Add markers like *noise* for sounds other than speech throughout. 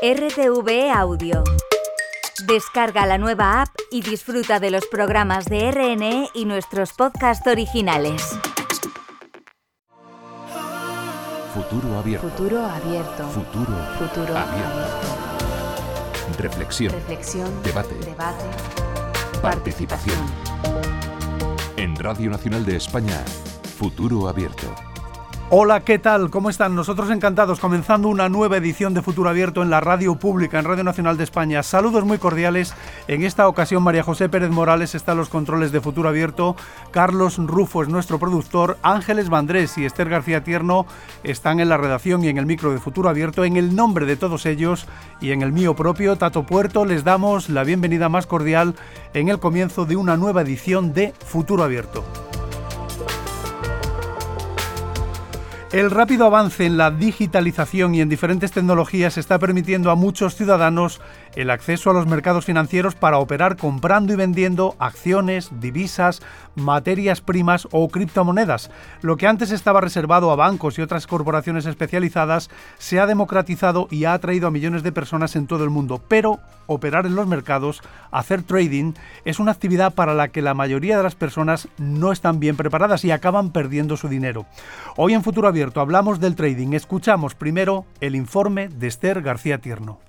RTV Audio. Descarga la nueva app y disfruta de los programas de RNE y nuestros podcasts originales. Futuro abierto. Futuro abierto. Futuro, Futuro abierto. Reflexión. Reflexión. Debate. Debate. Participación. En Radio Nacional de España, Futuro abierto. Hola, ¿qué tal? ¿Cómo están? Nosotros encantados comenzando una nueva edición de Futuro Abierto en la radio pública, en Radio Nacional de España. Saludos muy cordiales. En esta ocasión María José Pérez Morales está a los controles de Futuro Abierto, Carlos Rufo es nuestro productor, Ángeles Vandrés y Esther García Tierno están en la redacción y en el micro de Futuro Abierto. En el nombre de todos ellos y en el mío propio, Tato Puerto, les damos la bienvenida más cordial en el comienzo de una nueva edición de Futuro Abierto. El rápido avance en la digitalización y en diferentes tecnologías está permitiendo a muchos ciudadanos el acceso a los mercados financieros para operar comprando y vendiendo acciones, divisas, materias primas o criptomonedas. Lo que antes estaba reservado a bancos y otras corporaciones especializadas se ha democratizado y ha atraído a millones de personas en todo el mundo. Pero operar en los mercados, hacer trading, es una actividad para la que la mayoría de las personas no están bien preparadas y acaban perdiendo su dinero. Hoy en Futuro Abierto hablamos del trading. Escuchamos primero el informe de Esther García Tierno.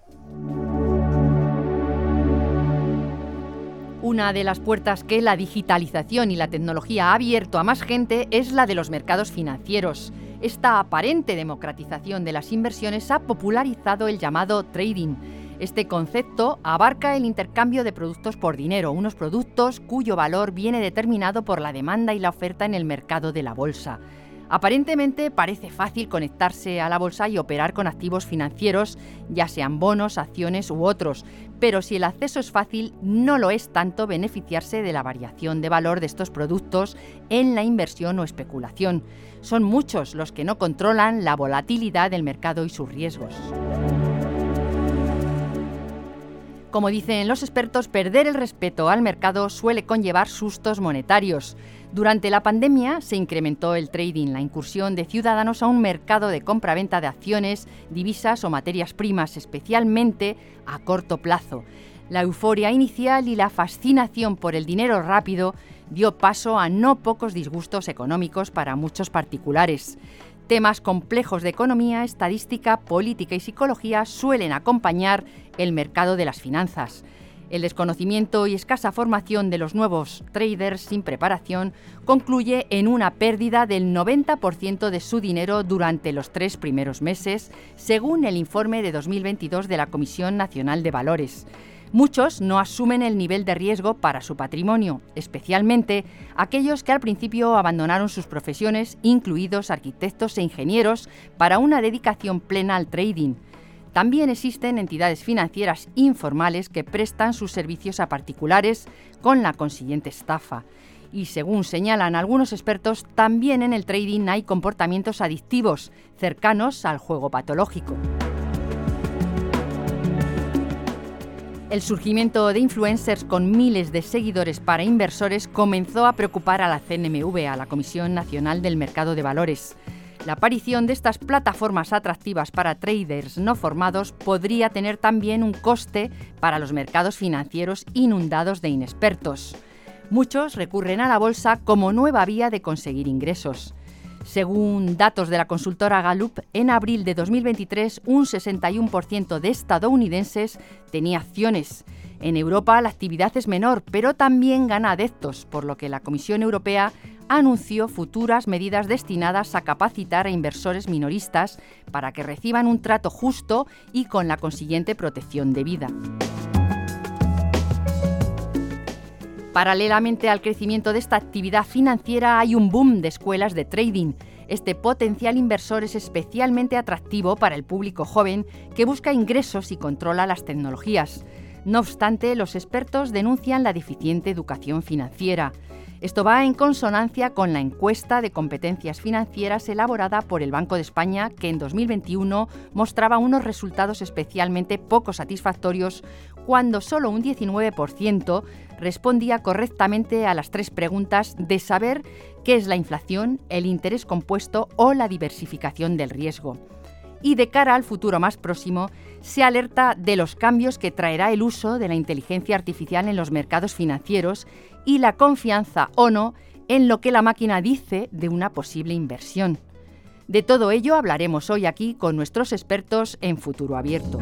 Una de las puertas que la digitalización y la tecnología ha abierto a más gente es la de los mercados financieros. Esta aparente democratización de las inversiones ha popularizado el llamado trading. Este concepto abarca el intercambio de productos por dinero, unos productos cuyo valor viene determinado por la demanda y la oferta en el mercado de la bolsa. Aparentemente parece fácil conectarse a la bolsa y operar con activos financieros, ya sean bonos, acciones u otros, pero si el acceso es fácil, no lo es tanto beneficiarse de la variación de valor de estos productos en la inversión o especulación. Son muchos los que no controlan la volatilidad del mercado y sus riesgos. Como dicen los expertos, perder el respeto al mercado suele conllevar sustos monetarios. Durante la pandemia se incrementó el trading, la incursión de ciudadanos a un mercado de compra-venta de acciones, divisas o materias primas, especialmente a corto plazo. La euforia inicial y la fascinación por el dinero rápido dio paso a no pocos disgustos económicos para muchos particulares. Temas complejos de economía, estadística, política y psicología suelen acompañar el mercado de las finanzas. El desconocimiento y escasa formación de los nuevos traders sin preparación concluye en una pérdida del 90% de su dinero durante los tres primeros meses, según el informe de 2022 de la Comisión Nacional de Valores. Muchos no asumen el nivel de riesgo para su patrimonio, especialmente aquellos que al principio abandonaron sus profesiones, incluidos arquitectos e ingenieros, para una dedicación plena al trading. También existen entidades financieras informales que prestan sus servicios a particulares con la consiguiente estafa. Y según señalan algunos expertos, también en el trading hay comportamientos adictivos cercanos al juego patológico. El surgimiento de influencers con miles de seguidores para inversores comenzó a preocupar a la CNMV, a la Comisión Nacional del Mercado de Valores. La aparición de estas plataformas atractivas para traders no formados podría tener también un coste para los mercados financieros inundados de inexpertos. Muchos recurren a la bolsa como nueva vía de conseguir ingresos. Según datos de la consultora Gallup, en abril de 2023 un 61% de estadounidenses tenía acciones. En Europa la actividad es menor, pero también gana adeptos, por lo que la Comisión Europea anunció futuras medidas destinadas a capacitar a inversores minoristas para que reciban un trato justo y con la consiguiente protección de vida. Paralelamente al crecimiento de esta actividad financiera hay un boom de escuelas de trading. Este potencial inversor es especialmente atractivo para el público joven que busca ingresos y controla las tecnologías. No obstante, los expertos denuncian la deficiente educación financiera. Esto va en consonancia con la encuesta de competencias financieras elaborada por el Banco de España, que en 2021 mostraba unos resultados especialmente poco satisfactorios cuando solo un 19% respondía correctamente a las tres preguntas de saber qué es la inflación, el interés compuesto o la diversificación del riesgo. Y de cara al futuro más próximo se alerta de los cambios que traerá el uso de la inteligencia artificial en los mercados financieros y la confianza o no en lo que la máquina dice de una posible inversión. De todo ello hablaremos hoy aquí con nuestros expertos en Futuro Abierto.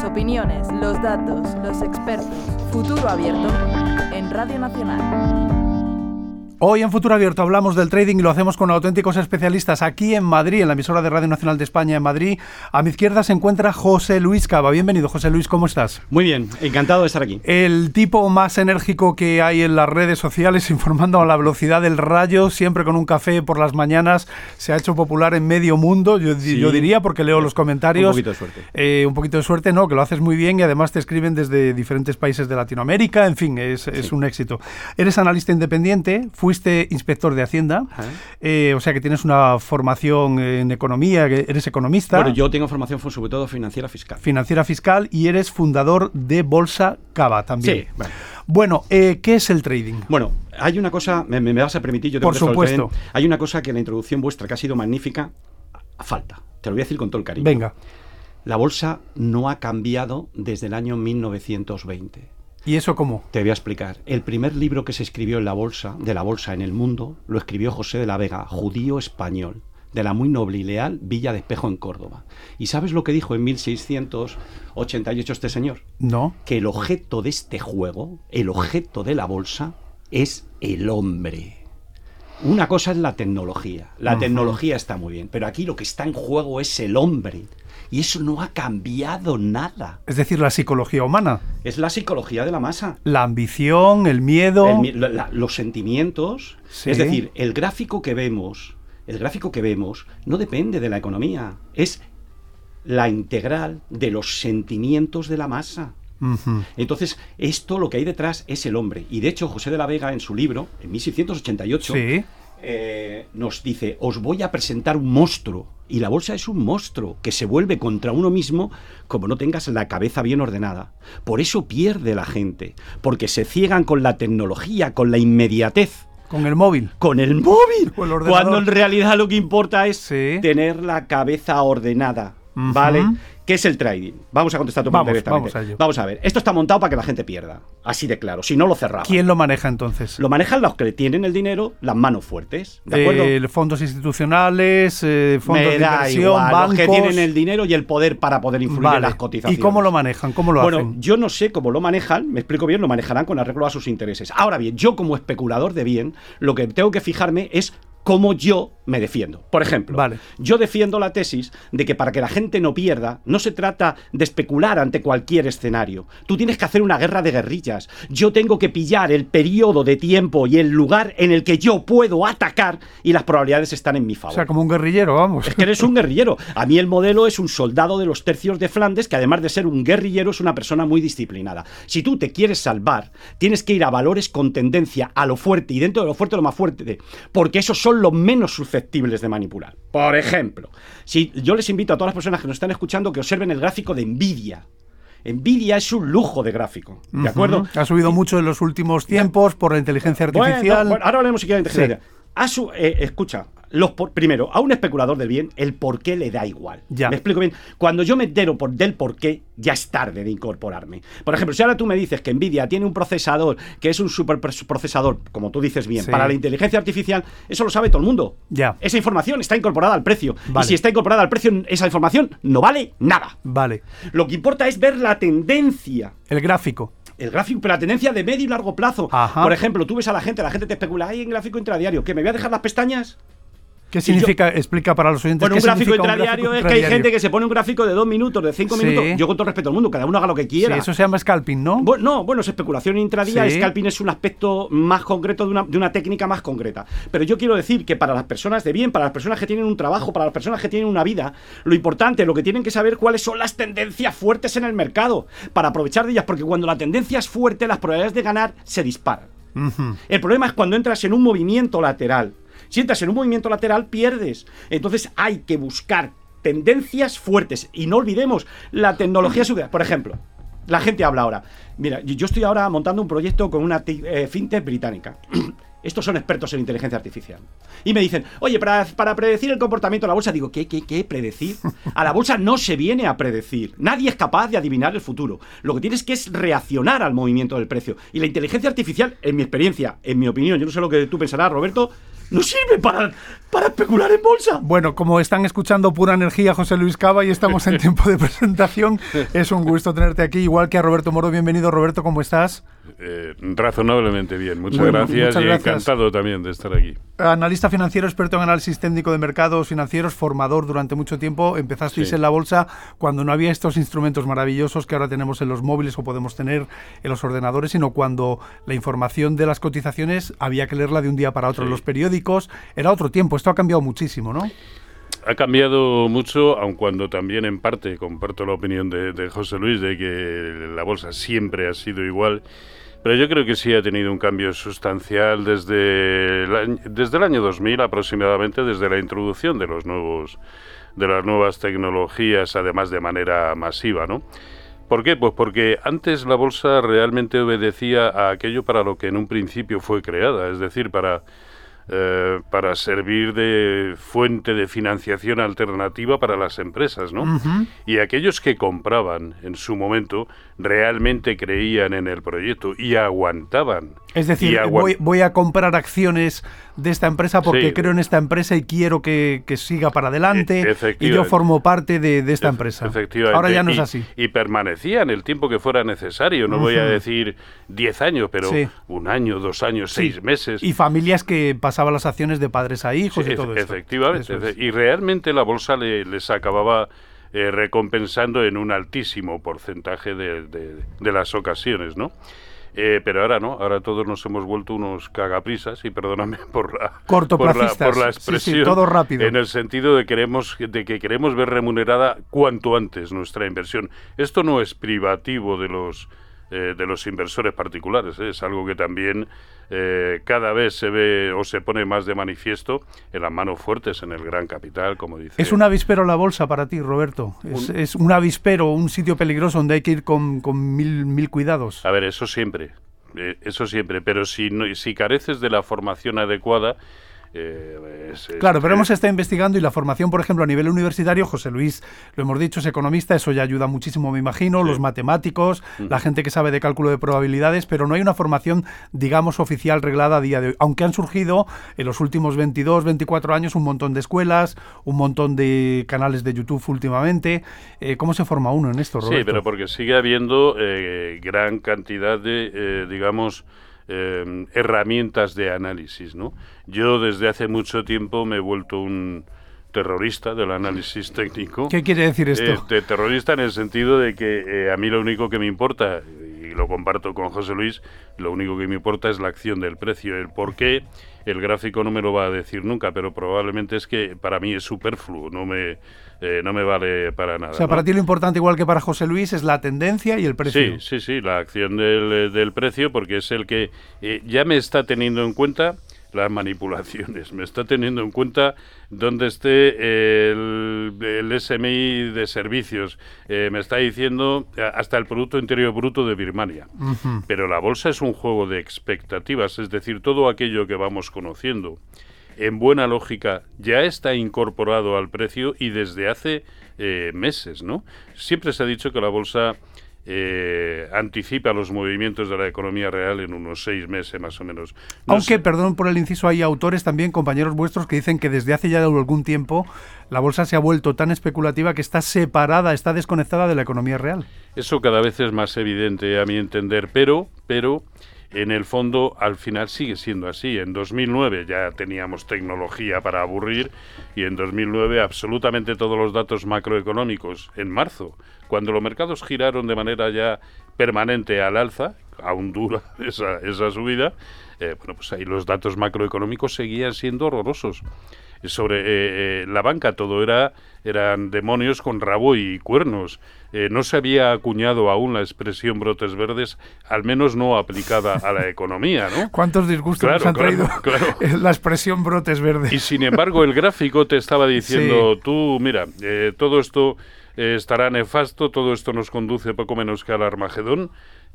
Las opiniones, los datos, los expertos. Futuro Abierto en Radio Nacional. Hoy en Futuro Abierto hablamos del trading y lo hacemos con auténticos especialistas aquí en Madrid, en la emisora de Radio Nacional de España en Madrid. A mi izquierda se encuentra José Luis Cava. Bienvenido, José Luis, ¿cómo estás? Muy bien, encantado de estar aquí. El tipo más enérgico que hay en las redes sociales, *laughs* informando a la velocidad del rayo, siempre con un café por las mañanas, se ha hecho popular en medio mundo, yo, yo diría, porque leo los comentarios. Un poquito de suerte. Eh, un poquito de suerte, no, que lo haces muy bien y además te escriben desde diferentes países de Latinoamérica, en fin, es, es un éxito. Eres analista independiente, fuiste inspector de Hacienda, eh, o sea que tienes una formación en economía, eres economista. Bueno, yo tengo formación sobre todo financiera fiscal. Financiera fiscal y eres fundador de Bolsa Cava también. Sí, bueno. Bueno, eh, ¿qué es el trading? Bueno, hay una cosa, me, vas a permitir, yo Por supuesto. hay una cosa que en la introducción vuestra, que ha sido magnífica, falta. Te lo voy a decir con todo el cariño. Venga. La bolsa no ha cambiado desde el año 1920. ¿Y eso cómo? Te voy a explicar. El primer libro que se escribió en la bolsa, de la bolsa en el mundo, lo escribió José de la Vega, judío español, de la muy noble y leal Villa de Espejo en Córdoba. ¿Y sabes lo que dijo en 1688 este señor? No. Que el objeto de este juego, el objeto de la bolsa, es el hombre. Una cosa es la tecnología. La tecnología está muy bien, pero aquí lo que está en juego es el hombre. Y eso no ha cambiado nada. Es decir, la psicología humana. Es la psicología de la masa. La ambición, el miedo. los sentimientos. Es decir, el gráfico que vemos, el gráfico que vemos no depende de la economía. Es la integral de los sentimientos de la masa. Entonces, esto lo que hay detrás es el hombre. Y de hecho, José de la Vega, en su libro, en 1688, eh, nos dice, os voy a presentar un monstruo. Y la bolsa es un monstruo que se vuelve contra uno mismo como no tengas la cabeza bien ordenada. Por eso pierde la gente, porque se ciegan con la tecnología, con la inmediatez. Con el móvil. Con el móvil. cuando en realidad lo que importa es tener la cabeza ordenada. ¿Vale? ¿Qué es el trading? Vamos a contestar tu pregunta directamente. Vamos a, vamos a ver. Esto está montado para que la gente pierda. Así de claro. Si no, lo cerramos. ¿Quién lo maneja entonces? Lo manejan los que tienen el dinero, las manos fuertes. ¿De acuerdo? Eh, fondos institucionales, eh, fondos de inversión, bancos. Los que tienen el dinero y el poder para poder influir en las cotizaciones. ¿Y cómo lo manejan? ¿Cómo lo bueno, yo no sé cómo lo manejan. Me explico bien. Lo manejarán con arreglo a sus intereses. Ahora bien, yo como especulador de bien, lo que tengo que fijarme es cómo yo me defiendo. Por ejemplo, yo defiendo la tesis de que para que la gente no pierda, no se trata de especular ante cualquier escenario. Tú tienes que hacer una guerra de guerrillas. Yo tengo que pillar el periodo de tiempo y el lugar en el que yo puedo atacar y las probabilidades están en mi favor. O sea, como un guerrillero, vamos. Es que eres un guerrillero. A mí el modelo es un soldado de los tercios de Flandes que además de ser un guerrillero es una persona muy disciplinada. Si tú te quieres salvar, tienes que ir a valores con tendencia a lo fuerte y dentro de lo fuerte lo más fuerte, porque esos son los menos susceptibles de manipular. Por ejemplo, si yo les invito a todas las personas que nos están escuchando que observen el gráfico de Nvidia. Nvidia es un lujo de gráfico, ¿de acuerdo? Ha subido mucho en los últimos tiempos por la inteligencia artificial. ahora hablemos si de inteligencia. Eh, escucha, los primero, a un especulador del bien, el por qué le da igual. Ya. Me explico bien. Cuando yo me entero por, del por qué, ya es tarde de incorporarme. Por ejemplo, si ahora tú me dices que Nvidia tiene un procesador que es un superprocesador, como tú dices bien, para la inteligencia artificial, eso lo sabe todo el mundo. Ya. Esa información está incorporada al precio. Y si está incorporada al precio, esa información no vale nada. Vale. Lo que importa es ver la tendencia. El gráfico el gráfico, pero la tendencia de medio y largo plazo. Por ejemplo, tú ves a la gente, la gente te especula, hay en gráfico intradiario, que me voy a dejar las pestañas. ¿Qué significa? explica para los oyentes. Bueno, un gráfico intradiario es que hay gente que se pone un gráfico de dos minutos, de cinco minutos. Yo con todo respeto al mundo, cada uno haga lo que quiera. eso se llama scalping, ¿no? No, bueno, es especulación intradía. Scalping es un aspecto más concreto de una, de una, técnica más concreta. Pero yo quiero decir que para las personas de bien, para las personas que tienen un trabajo, para las personas que tienen una vida, lo importante, lo que tienen que saber cuáles son las tendencias fuertes en el mercado para aprovechar de ellas, porque cuando la tendencia es fuerte, las probabilidades de ganar se disparan. El problema es cuando entras en un movimiento lateral si entras en un movimiento lateral, pierdes. Entonces hay que buscar tendencias fuertes. Y no olvidemos la tecnología Por ejemplo, la gente habla ahora. Mira, yo estoy ahora montando un proyecto con una eh, fintech británica. *clears throat* Estos son expertos en inteligencia artificial. Y me dicen, oye, para, para, predecir el comportamiento de la bolsa, digo, ¿qué, qué, qué predecir? A la bolsa no se viene a predecir. Nadie es capaz de adivinar el futuro. Lo que tienes que es reaccionar al movimiento del precio. Y la inteligencia artificial, en mi experiencia, en mi opinión, yo no sé lo que tú pensarás, Roberto, no sirve para, para especular en bolsa. Bueno, como están escuchando pura energía José Luis Cava y estamos en *laughs* tiempo de presentación, es un gusto tenerte aquí, igual que a Roberto Moro. Bienvenido, Roberto, ¿cómo estás? Eh, razonablemente bien, muchas, gracias y encantado también de estar aquí. Analista financiero, experto en análisis técnico de mercados financieros, formador durante mucho tiempo. Empezasteis en la bolsa cuando no había estos instrumentos maravillosos que ahora tenemos en los móviles o podemos tener en los ordenadores, sino cuando la información de las cotizaciones había que leerla de un día para otro en los periódicos. Era otro tiempo, esto ha cambiado muchísimo, ¿no? Ha cambiado mucho, aun cuando también en parte comparto la opinión de, de José Luis de que la bolsa siempre ha sido igual pero yo creo que sí ha tenido un cambio sustancial desde el año, desde el año 2000 aproximadamente, desde la introducción de los nuevos de las nuevas tecnologías, además de manera masiva, ¿no? ¿Por qué? Pues porque antes la bolsa realmente obedecía a aquello para lo que en un principio fue creada, es decir, para eh, para servir de fuente de financiación alternativa para las empresas, ¿no? Y aquellos que compraban en su momento realmente creían en el proyecto y aguantaban. Es decir, voy, a comprar acciones de esta empresa porque creo en esta empresa y quiero que, siga para adelante e, y yo formo parte de, esta empresa. Efectivamente. Ahora ya no es así. Y permanecían el tiempo que fuera necesario, no voy a decir 10 años, pero un año, dos años, seis meses. Y familias que pasaban las acciones de padres a hijos y todo eso. Efectivamente. Y realmente la bolsa les acababa eh, recompensando en un altísimo porcentaje de, de las ocasiones, ¿no? Eh, pero ahora no, ahora todos nos hemos vuelto unos cagaprisas, y perdóname *laughs* por la, por la, por la expresión, todo rápido. en el sentido de, queremos, de que queremos ver remunerada cuanto antes nuestra inversión. Esto no es privativo de los eh, de los inversores particulares. ¿eh? Es algo que también eh, cada vez se ve o se pone más de manifiesto en las manos fuertes en el gran capital, como dice. ¿Es un avispero la bolsa para ti, Roberto? ¿Es un, es un avispero, un sitio peligroso donde hay que ir con, con mil, mil cuidados? A ver, eso siempre. eso siempre. Pero si, no, si careces de la formación adecuada, eh, claro, pero hemos estado investigando y la formación, por ejemplo, a nivel universitario, José Luis, lo hemos dicho, es economista, eso ya ayuda muchísimo, me imagino, los matemáticos, la gente que sabe de cálculo de probabilidades, pero no hay una formación, digamos, oficial reglada a día de hoy, aunque han surgido en los últimos 22, 24 años un montón de escuelas, un montón de canales de YouTube últimamente. Eh, ¿Cómo se forma uno en esto, Roberto? Sí, pero porque sigue habiendo eh, gran cantidad de, digamos, eh, herramientas de análisis. ¿no? Yo desde hace mucho tiempo me he vuelto un terrorista del análisis técnico. ¿Qué quiere decir esto? Eh, de terrorista en el sentido de que eh, a mí lo único que me importa, y lo comparto con José Luis, lo único que me importa es la acción del precio. El por qué, el gráfico no me lo va a decir nunca, pero probablemente es que para mí es superfluo, no me eh, no me vale para nada. O sea, para ti lo importante, igual que para José Luis, es la tendencia y el precio. Sí, sí, sí, la acción del, eh, del precio, porque es el que eh, ya me está teniendo en cuenta las manipulaciones, me está teniendo en cuenta dónde esté el, el SMI de servicios, me está diciendo hasta el Producto Interior Bruto de Birmania. Pero la bolsa es un juego de expectativas, es decir, todo aquello que vamos conociendo en buena lógica ya está incorporado al precio y desde hace eh, meses, ¿no? Siempre se ha dicho que la bolsa eh, anticipa los movimientos de la economía real en unos seis meses más o menos. Aunque, perdón por el inciso, hay autores también, compañeros vuestros, que dicen que desde hace ya algún tiempo la bolsa se ha vuelto tan especulativa que está separada, está desconectada de la economía real. Eso cada vez es más evidente a mi entender, pero, pero en el fondo al final sigue siendo así. En 2009 ya teníamos tecnología para aburrir y en 2009 absolutamente todos los datos macroeconómicos en marzo, cuando los mercados giraron de manera ya permanente al alza, aún dura *laughs* esa, esa subida, eh, bueno, pues ahí los datos macroeconómicos seguían siendo horrorosos sobre eh, eh, la banca todo era eran demonios con rabo y cuernos. Eh, no se había acuñado aún la expresión brotes verdes, al menos no aplicada a la economía, ¿no? *laughs* ¿Cuántos disgustos nos han traído *laughs* la expresión brotes verdes? Y sin embargo el gráfico te estaba diciendo, tú, mira, todo esto eh, estará nefasto, todo esto nos conduce poco menos que al Armagedón,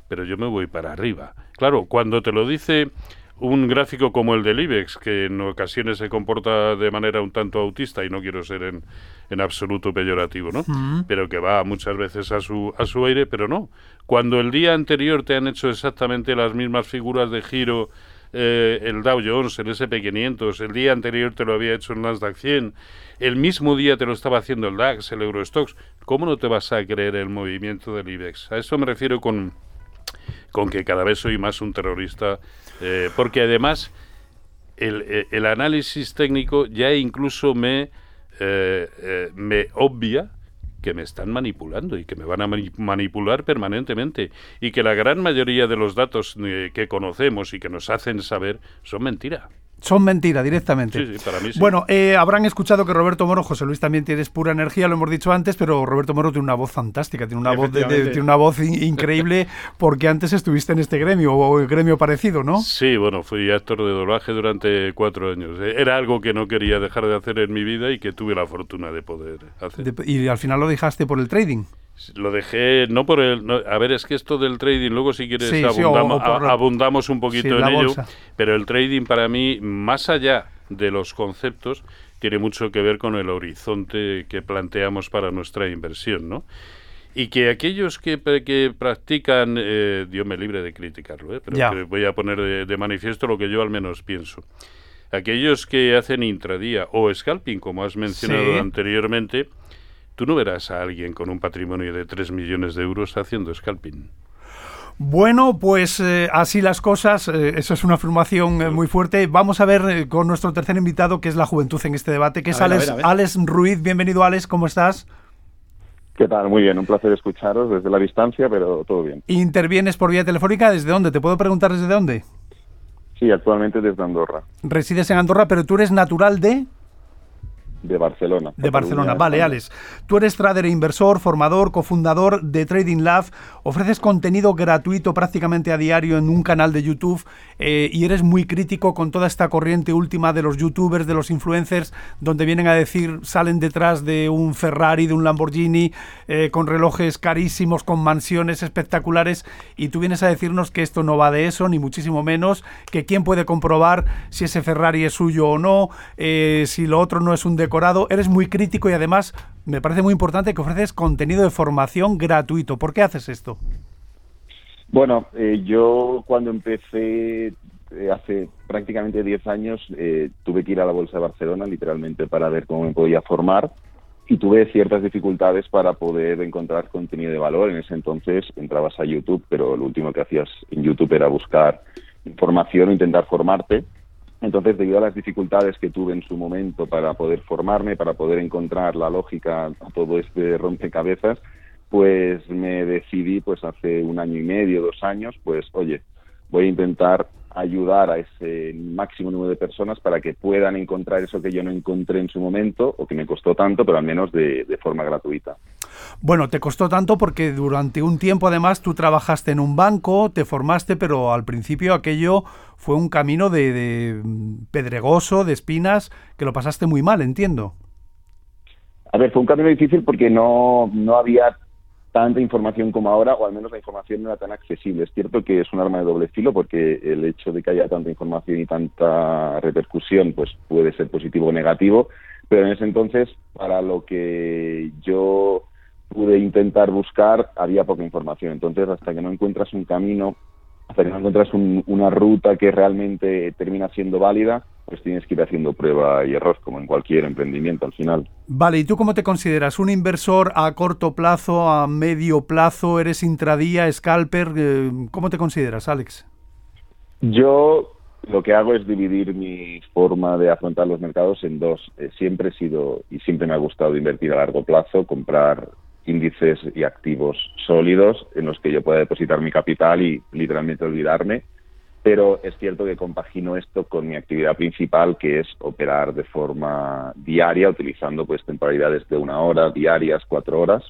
pero yo me voy para arriba. Claro, cuando te lo dice un gráfico como el del IBEX, que en ocasiones se comporta de manera un tanto autista, y no quiero ser en, en absoluto peyorativo, ¿no? Pero que va muchas veces a su, a su aire, pero no. Cuando el día anterior te han hecho exactamente las mismas figuras de giro, eh, el Dow Jones, el SP500, el día anterior te lo había hecho el Nasdaq 100, el mismo día te lo estaba haciendo el DAX, el Eurostox, ¿cómo no te vas a creer el movimiento del IBEX? A eso me refiero con, con que cada vez soy más un terrorista eh, porque además el, eh, el, análisis técnico ya incluso me, eh, me obvia que me están manipulando y que me van a manipular permanentemente y que la gran mayoría de los datos que conocemos y que nos hacen saber son mentira. Son mentiras directamente. Sí, sí, para mí sí. Bueno, eh, habrán escuchado que Roberto Moro, José Luis también tienes pura energía, lo hemos dicho antes, pero Roberto Moro tiene una voz fantástica, tiene una voz, de, tiene una voz increíble *laughs* porque antes estuviste en este gremio o el gremio parecido, ¿no? Sí, bueno, fui actor de doblaje durante cuatro años. Era algo que no quería dejar de hacer en mi vida y que tuve la fortuna de poder hacer. y al final lo dejaste por el trading. Lo dejé, no por el... a ver, es que esto del trading, luego si quieres abundamos, un poquito en ello, pero el trading para mí, más allá de los conceptos, tiene mucho que ver con el horizonte que planteamos para nuestra inversión, ¿no? Y que aquellos que, que practican, eh, Dios me libre de criticarlo, ¿eh? pero voy a poner de, manifiesto lo que yo al menos pienso. Aquellos que hacen intradía o scalping, como has mencionado anteriormente, Tú no verás a alguien con un patrimonio de 3 millones de euros haciendo scalping. Bueno, pues eh, así las cosas, eh, eso es una afirmación eh, muy fuerte. Vamos a ver con nuestro tercer invitado, que es la juventud en este debate, que es Alex, Ruiz. Bienvenido, Alex, ¿cómo estás? ¿Qué tal? Muy bien, un placer escucharos desde la distancia, pero todo bien. ¿Intervienes por vía telefónica? ¿Desde dónde? ¿Te puedo preguntar desde dónde? Sí, actualmente desde Andorra. Resides en Andorra, pero tú eres natural de... De Barcelona. De Barcelona, vale, Alex. Tú eres trader e inversor, formador, cofundador de Trading Lab, ofreces contenido gratuito prácticamente a diario en un canal de YouTube eh, y eres muy crítico con toda esta corriente última de los youtubers, de los influencers, donde vienen a decir, salen detrás de un Ferrari, de un Lamborghini, eh, con relojes carísimos, con mansiones espectaculares, y tú vienes a decirnos que esto no va de eso, ni muchísimo menos, que quién puede comprobar si ese Ferrari es suyo o no, eh, si lo otro no es un decorado. Eres muy crítico y además me parece muy importante que ofreces contenido de formación gratuito. ¿Por qué haces esto? Bueno, eh, yo cuando empecé eh, hace prácticamente 10 años eh, tuve que ir a la Bolsa de Barcelona literalmente para ver cómo me podía formar y tuve ciertas dificultades para poder encontrar contenido de valor. En ese entonces entrabas a YouTube, pero lo último que hacías en YouTube era buscar información o intentar formarte. Entonces, debido a las dificultades que tuve en su momento para poder formarme, para poder encontrar la lógica a todo este rompecabezas, pues me decidí pues hace un año y medio, dos años, pues oye, voy a intentar ayudar a ese máximo número de personas para que puedan encontrar eso que yo no encontré en su momento o que me costó tanto, pero al menos de, forma gratuita. Bueno, te costó tanto porque durante un tiempo además tú trabajaste en un banco, te formaste, pero al principio aquello fue un camino de, de pedregoso, de espinas, que lo pasaste muy mal, entiendo. A ver, fue un camino difícil porque no, no había tanta información como ahora, o al menos la información no era tan accesible. Es cierto que es un arma de doble filo porque el hecho de que haya tanta información y tanta repercusión pues puede ser positivo o negativo, pero en ese entonces, para lo que yo pude intentar buscar, había poca información. Entonces, hasta que no encuentras un camino, hasta que no encuentras una ruta que realmente termina siendo válida, pues tienes que ir haciendo prueba y error, como en cualquier emprendimiento al final. Vale, ¿y tú cómo te consideras? ¿Un inversor a corto plazo, a medio plazo? ¿Eres intradía, scalper? Eh, ¿Cómo te consideras, Alex? Yo lo que hago es dividir mi forma de afrontar los mercados en dos. Eh, siempre he sido y siempre me ha gustado invertir a largo plazo, comprar índices y activos sólidos en los que yo pueda depositar mi capital y literalmente olvidarme pero es cierto que compagino esto con mi actividad principal, que es operar de forma diaria, utilizando pues temporalidades de una hora, diarias, cuatro horas.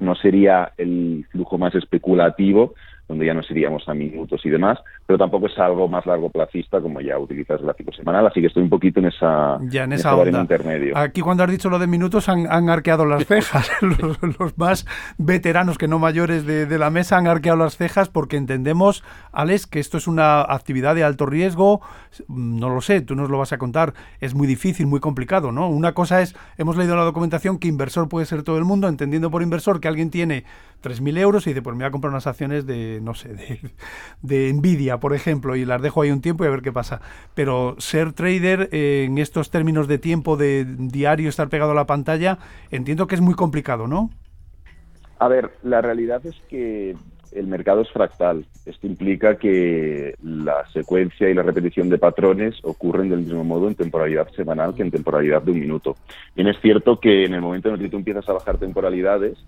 No sería el flujo más especulativo, donde ya nos iríamos a minutos y demás, pero tampoco es algo más largo plazista como ya utilizas gráfico semanal, así que estoy un poquito en esa, ya en esa, intermedio. Aquí cuando has dicho lo de minutos han, arqueado las cejas, *laughs* los, más veteranos que no mayores de, de, la mesa han arqueado las cejas porque entendemos, Alex, que esto es una actividad de alto riesgo, no lo sé, tú nos lo vas a contar, es muy difícil, muy complicado, ¿no? Una cosa es, hemos leído en la documentación que inversor puede ser todo el mundo, entendiendo por inversor que alguien tiene 3.000 euros y dice, pues me voy a comprar unas acciones de, no sé, de, Nvidia, por ejemplo, y las dejo ahí un tiempo y a ver qué pasa. Pero ser trader en estos términos de tiempo, de diario, estar pegado a la pantalla, entiendo que es muy complicado, ¿no? A ver, la realidad es que el mercado es fractal. Esto implica que la secuencia y la repetición de patrones ocurren del mismo modo en temporalidad semanal que en temporalidad de un minuto. Bien es cierto que en el momento en el que tú empiezas a bajar temporalidades,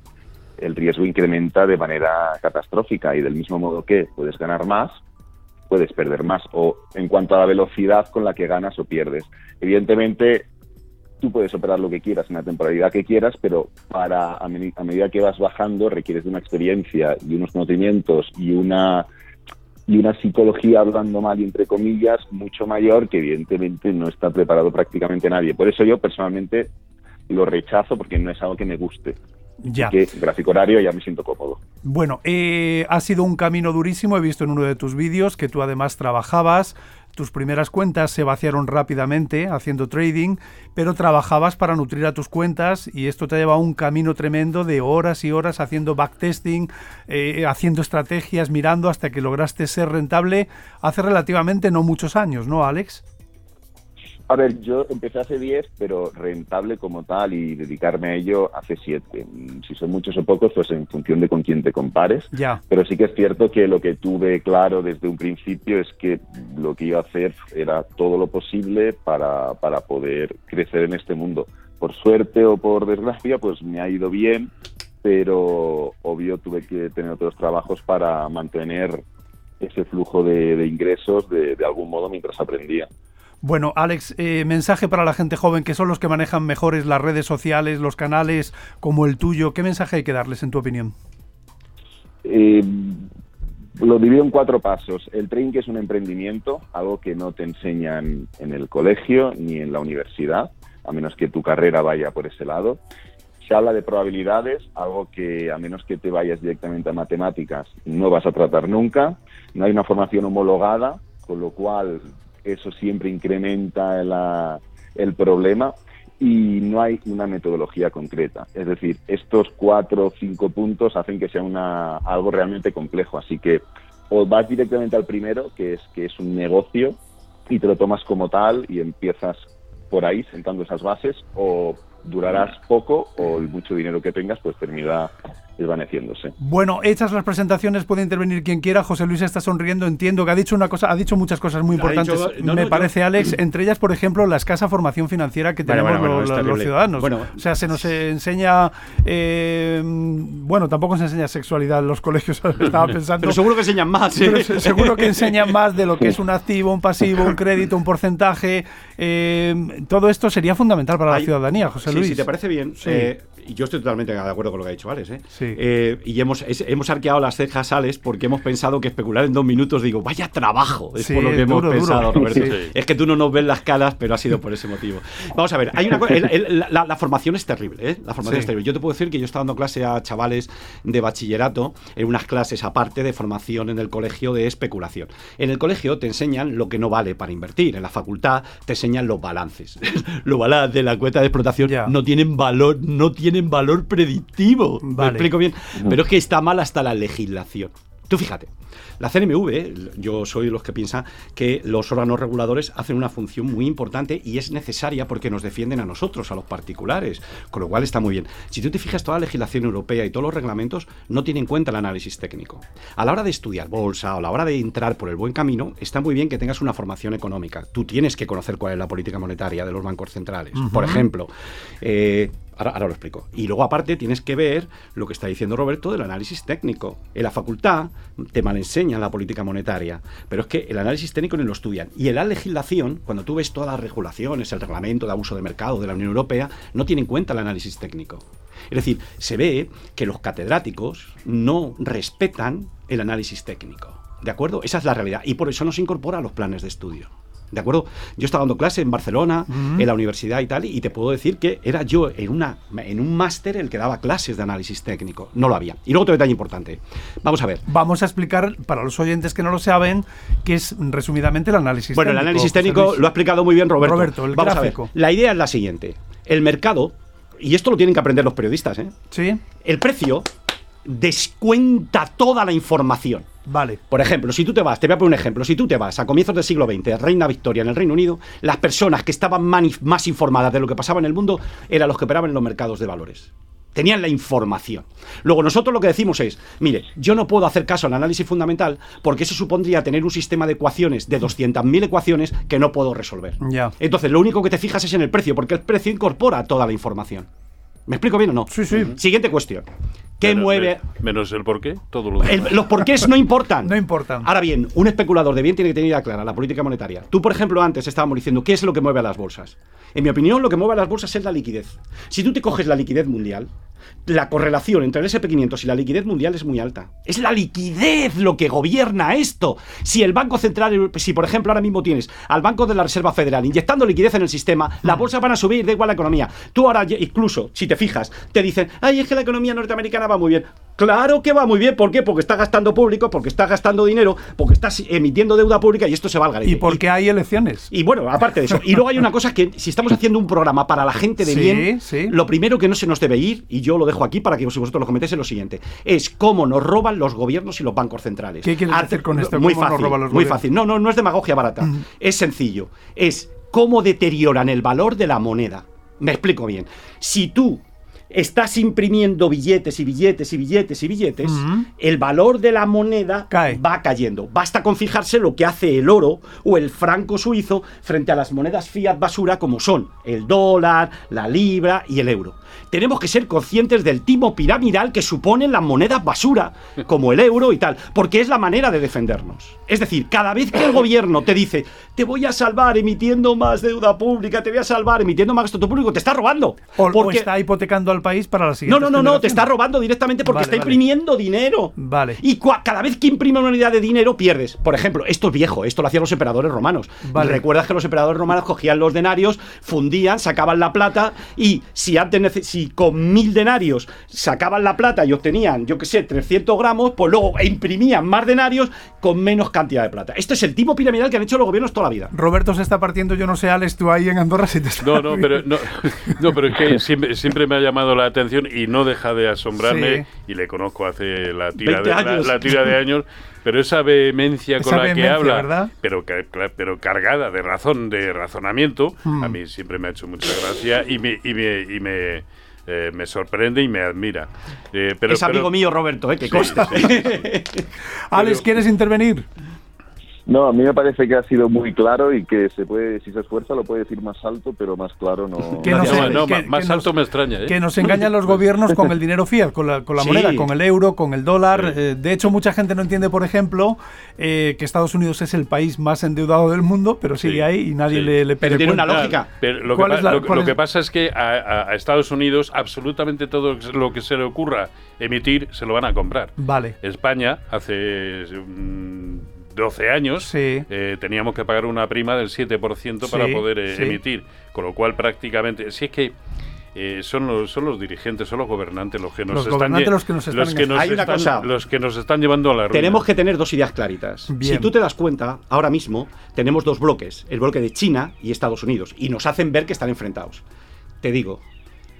el riesgo incrementa de manera catastrófica y del mismo modo que puedes ganar más, puedes perder más. O en cuanto a la velocidad con la que ganas o pierdes. Evidentemente, tú puedes operar lo que quieras en la temporalidad que quieras, pero para a, medida que vas bajando requieres de una experiencia y unos conocimientos y una y una psicología hablando mal y entre comillas mucho mayor que evidentemente no está preparado prácticamente nadie. Por eso yo personalmente lo rechazo porque no es algo que me guste. Ya. Que gráfico horario ya me siento cómodo. Bueno, eh, ha sido un camino durísimo. He visto en uno de tus vídeos que tú además trabajabas. Tus primeras cuentas se vaciaron rápidamente haciendo trading, pero trabajabas para nutrir a tus cuentas y esto te ha llevado a un camino tremendo de horas y horas haciendo backtesting, eh, haciendo estrategias, mirando hasta que lograste ser rentable hace relativamente no muchos años, ¿no, Alex? A ver, yo empecé hace 10, pero rentable como tal y dedicarme a ello hace 7. Si son muchos o pocos, pues en función de con quién te compares. Ya. Pero sí que es cierto que lo que tuve claro desde un principio es que lo que iba a hacer era todo lo posible para, para poder crecer en este mundo. Por suerte o por desgracia, pues me ha ido bien, pero obvio tuve que tener otros trabajos para mantener ese flujo de, ingresos de algún modo mientras aprendía. Bueno, Alex, eh, mensaje para la gente joven que son los que manejan mejores las redes sociales, los canales como el tuyo. ¿Qué mensaje hay que darles, en tu opinión? Eh, lo divido en cuatro pasos. El trading es un emprendimiento, algo que no te enseñan en el colegio ni en la universidad, a menos que tu carrera vaya por ese lado. Se habla de probabilidades, algo que a menos que te vayas directamente a matemáticas no vas a tratar nunca. No hay una formación homologada, con lo cual eso siempre incrementa el problema y no hay una metodología concreta. Es decir, estos cuatro o cinco puntos hacen que sea una, algo realmente complejo. Así que o vas directamente al primero, que es que es un negocio, y te lo tomas como tal y empiezas por ahí sentando esas bases, o durarás poco o el mucho dinero que tengas pues termina desvaneciéndose. Bueno, hechas las presentaciones puede intervenir quien quiera. José Luis está sonriendo, entiendo que ha dicho una cosa, ha dicho muchas cosas muy importantes. me parece, Alex, entre ellas, por ejemplo, la escasa formación financiera que tenemos los, ciudadanos. o sea, se nos enseña, eh, bueno, tampoco se enseña sexualidad en los colegios, *laughs* estaba pensando. Pero seguro que enseñan más. seguro que enseñan más de lo que es un activo, un pasivo, un crédito, un porcentaje. Eh, todo esto sería fundamental para la ciudadanía, José Luis. Si te parece bien, eh, y yo estoy totalmente de acuerdo con lo que ha dicho Alex, ¿eh? Eh, y hemos, hemos arqueado las cejas, Alex, porque hemos pensado que especular en dos minutos, digo, vaya trabajo, es por lo que hemos pensado, Roberto. Es que tú no nos ves las caras, pero ha sido por ese motivo. Vamos a ver, hay una la, formación es terrible, ¿eh? La formación es terrible. Yo te puedo decir que yo estaba dando clase a chavales de bachillerato, en unas clases aparte de formación en el colegio de especulación. En el colegio te enseñan lo que no vale para invertir, en la facultad te enseñan los balances. *laughs* los balances de la cuenta de explotación no tienen valor, no tienen valor predictivo. ¿Me explico bien? Pero es que está mal hasta la legislación. Tú fíjate, la CNMV, yo soy de los que piensan que los órganos reguladores hacen una función muy importante y es necesaria porque nos defienden a nosotros, a los particulares, con lo cual está muy bien. Si tú te fijas, toda la legislación europea y todos los reglamentos no tienen en cuenta el análisis técnico. A la hora de estudiar bolsa o a la hora de entrar por el buen camino, está muy bien que tengas una formación económica. Tú tienes que conocer cuál es la política monetaria de los bancos centrales. Por ejemplo, eh, Ahora, lo explico. Y luego, aparte, tienes que ver lo que está diciendo Roberto del análisis técnico. En la facultad te mal enseñan la política monetaria, pero es que el análisis técnico ni lo estudian. Y en la legislación, cuando tú ves todas las regulaciones, el reglamento de abuso de mercado de la Unión Europea, no tiene en cuenta el análisis técnico. Es decir, se ve que los catedráticos no respetan el análisis técnico. ¿De acuerdo? Esa es la realidad. Y por eso no se incorpora a los planes de estudio. ¿De acuerdo? Yo estaba dando clase en Barcelona, en la universidad y tal, y te puedo decir que era yo en, una, en un máster el que daba clases de análisis técnico. No lo había. Y luego otro detalle importante. Vamos a ver. Vamos a explicar para los oyentes que no lo saben qué es resumidamente el análisis bueno, técnico. el análisis técnico Luis. lo ha explicado muy bien Roberto. Roberto, el Vamos gráfico. a ver. La idea es la siguiente. El mercado, y esto lo tienen que aprender los periodistas, ¿eh? Sí, el precio descuenta toda la información. Vale. Por ejemplo, si tú te vas, te voy a poner un ejemplo, si tú te vas a comienzos del siglo XX, Reina Victoria en el Reino Unido, las personas que estaban más informadas de lo que pasaba en el mundo eran los que operaban en los mercados de valores. Tenían la información. Luego nosotros lo que decimos es, mire, yo no puedo hacer caso al análisis fundamental porque eso supondría tener un sistema de ecuaciones de 200.000 ecuaciones que no puedo resolver. Ya. Entonces, lo único que te fijas es en el precio, porque el precio incorpora toda la información. ¿Me explico bien o no? Sí, sí. Siguiente cuestión. ¿Qué Menos- mueve? me- menos el porqué, todo lo El- demás. los porqués no importan. *laughs* No importan. Ahora bien, un especulador de bien tiene que tener idea clara la política monetaria. Tú, por ejemplo, antes estábamos diciendo qué es lo que mueve a las bolsas. En mi opinión, lo que mueve a las bolsas es la liquidez. Si tú te coges la liquidez mundial, la correlación entre el SP500 y la liquidez mundial es muy alta. Es la liquidez lo que gobierna esto. Si el Banco Central, si por ejemplo ahora mismo tienes al Banco de la Reserva Federal inyectando liquidez en el sistema, las bolsas van a subir, da igual la economía. Tú ahora, incluso, si te fijas, te dicen, ay, es que la economía norteamericana va muy bien. Claro que va muy bien, ¿por qué? Porque está gastando público, porque está gastando dinero, porque está emitiendo deuda pública y esto se va al garete. Y porque hay elecciones. Y bueno, aparte de eso. Y luego hay una cosa que si estamos haciendo un programa para la gente de Sí, bien, sí. lo primero que no se nos debe ir, y yo lo dejo aquí para que vosotros lo comentéis, es lo siguiente. Es cómo nos roban los gobiernos y los bancos centrales. ¿Qué quieres Hace- decir con esto? Muy ¿Cómo nos fácil, muy gobiernos? fácil. No, no, no es demagogia barata. Es sencillo. Es cómo deterioran el valor de la moneda. Me explico bien. Si tú estás imprimiendo billetes y billetes y billetes y billetes, el valor de la moneda Cae. va cayendo. Basta con fijarse lo que hace el oro o el franco suizo frente a las monedas fiat basura como son el dólar, la libra y el euro. Tenemos que ser conscientes del timo piramidal que suponen las monedas basura, como el euro y tal, porque es la manera de defendernos. Es decir, cada vez que el gobierno te dice, te voy a salvar emitiendo más deuda pública, te voy a salvar emitiendo más gasto público, te está robando. O, o Porque- está hipotecando al país para la no, siguiente. no, no, no, te está robando directamente porque Vale, está vale. imprimiendo dinero. Vale. Y cada vez que imprime una unidad de dinero, pierdes. Por ejemplo, esto es viejo, esto lo hacían los emperadores romanos. Vale. Recuerdas que los emperadores romanos cogían los denarios, fundían, sacaban la plata y si antes nece- si con mil denarios sacaban la plata y obtenían, yo qué sé, 300 gramos, pues luego imprimían más denarios con menos cantidad de plata. Este es el tipo piramidal que han hecho los gobiernos toda la vida. Roberto se está partiendo, yo no sé, Alex, tú ahí en Andorra si te está *laughs* No, no, pero, no, no, pero es que *laughs* siempre, siempre me ha llamado la atención y no deja de asombrarme, Sí. y le conozco hace la tira, 20 de, años. la tira de años, pero esa vehemencia con la que habla, ¿verdad? pero, pero cargada de razón, de razonamiento, Hmm. a mí siempre me ha hecho mucha gracia y me, y me, y me, eh, me sorprende y me admira. Eh, pero, es pero- amigo mío, Roberto, ¿eh? que Sí, consta. sí. *laughs* Alex, ¿quieres intervenir? No, a mí me parece que ha sido muy claro y que se puede, si se esfuerza, lo puede decir más alto, pero más claro no. Que No, no sé, no, que- ma- más que nos- alto me extraña. ¿eh? Que nos engañan los *laughs* gobiernos con el dinero fiat, con la, con la Sí. moneda, con el euro, con el dólar. Eh, de hecho, mucha gente no entiende, por ejemplo, eh, que Estados Unidos es el país más endeudado del mundo, pero sigue Sí, ahí y nadie sí. le, le Pero tiene una lógica. Pero lo, que, ¿Cuál pa- es la- lo lo es- que pasa es que a, a- a Estados Unidos absolutamente todo lo que se le ocurra emitir se lo van a comprar. Vale. España hace mm, 12 años Sí. eh, teníamos que pagar una prima del 7% para Sí, poder eh, sí. emitir, con lo cual prácticamente, si es que eh, son los son los dirigentes, son los gobernantes los que nos Los están los que nos están los que nos Hay una están- cosa. los que nos están llevando a la ruina. Tenemos que tener dos ideas claritas. Bien. Si tú te das cuenta, ahora mismo tenemos dos bloques, el bloque de China y Estados Unidos, y nos hacen ver que están enfrentados. Te digo,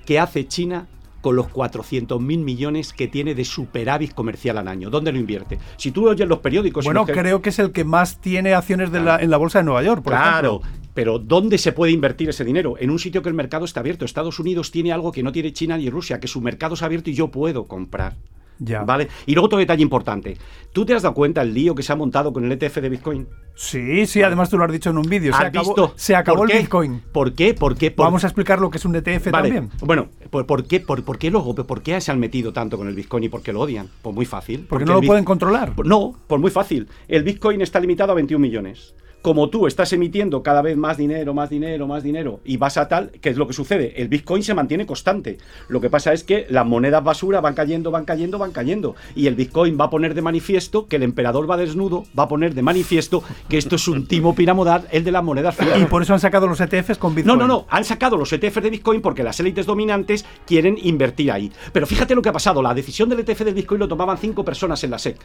¿qué hace China con los 400.000 millones que tiene de superávit comercial al año? ¿Dónde lo invierte? Si tú oyes los periódicos... Bueno, creo que es el que más tiene acciones de la, en la bolsa de Nueva York, por Claro, ejemplo. pero ¿dónde se puede invertir ese dinero? En un sitio que el mercado está abierto. Estados Unidos tiene algo que no tiene China ni Rusia, que su mercado es abierto y yo puedo comprar. Ya. ¿Vale? Y luego otro detalle importante. ¿Tú te has dado cuenta el lío que se ha montado con el ETF de Bitcoin? Sí, sí, además tú lo has dicho en un vídeo. Se ¿Has acabó, visto? se acabó ¿Por el? Bitcoin. ¿Por qué? ¿Por qué? Por- Vamos a explicar lo que es un ETF Vale, también. Bueno, ¿por, por qué, por, por qué luego, por qué se han metido tanto con el Bitcoin y por qué lo odian? Pues muy fácil. Porque el no lo pueden controlar. No, pues muy fácil. El Bitcoin está limitado a 21 millones. Como tú estás emitiendo cada vez más dinero, más dinero, más dinero, y vas a tal, ¿qué es lo que sucede? El Bitcoin se mantiene constante. Lo que pasa es que las monedas basura van cayendo, van cayendo, van cayendo. Y el Bitcoin va a poner de manifiesto que el emperador va desnudo, va a poner de manifiesto que esto es un timo piramidal, el de las monedas Y por eso han sacado los ETFs con Bitcoin. No, no, no. Han sacado los ETFs de Bitcoin porque las élites dominantes quieren invertir ahí. Pero fíjate lo que ha pasado. La decisión del ETF del Bitcoin lo tomaban cinco personas en la SEC.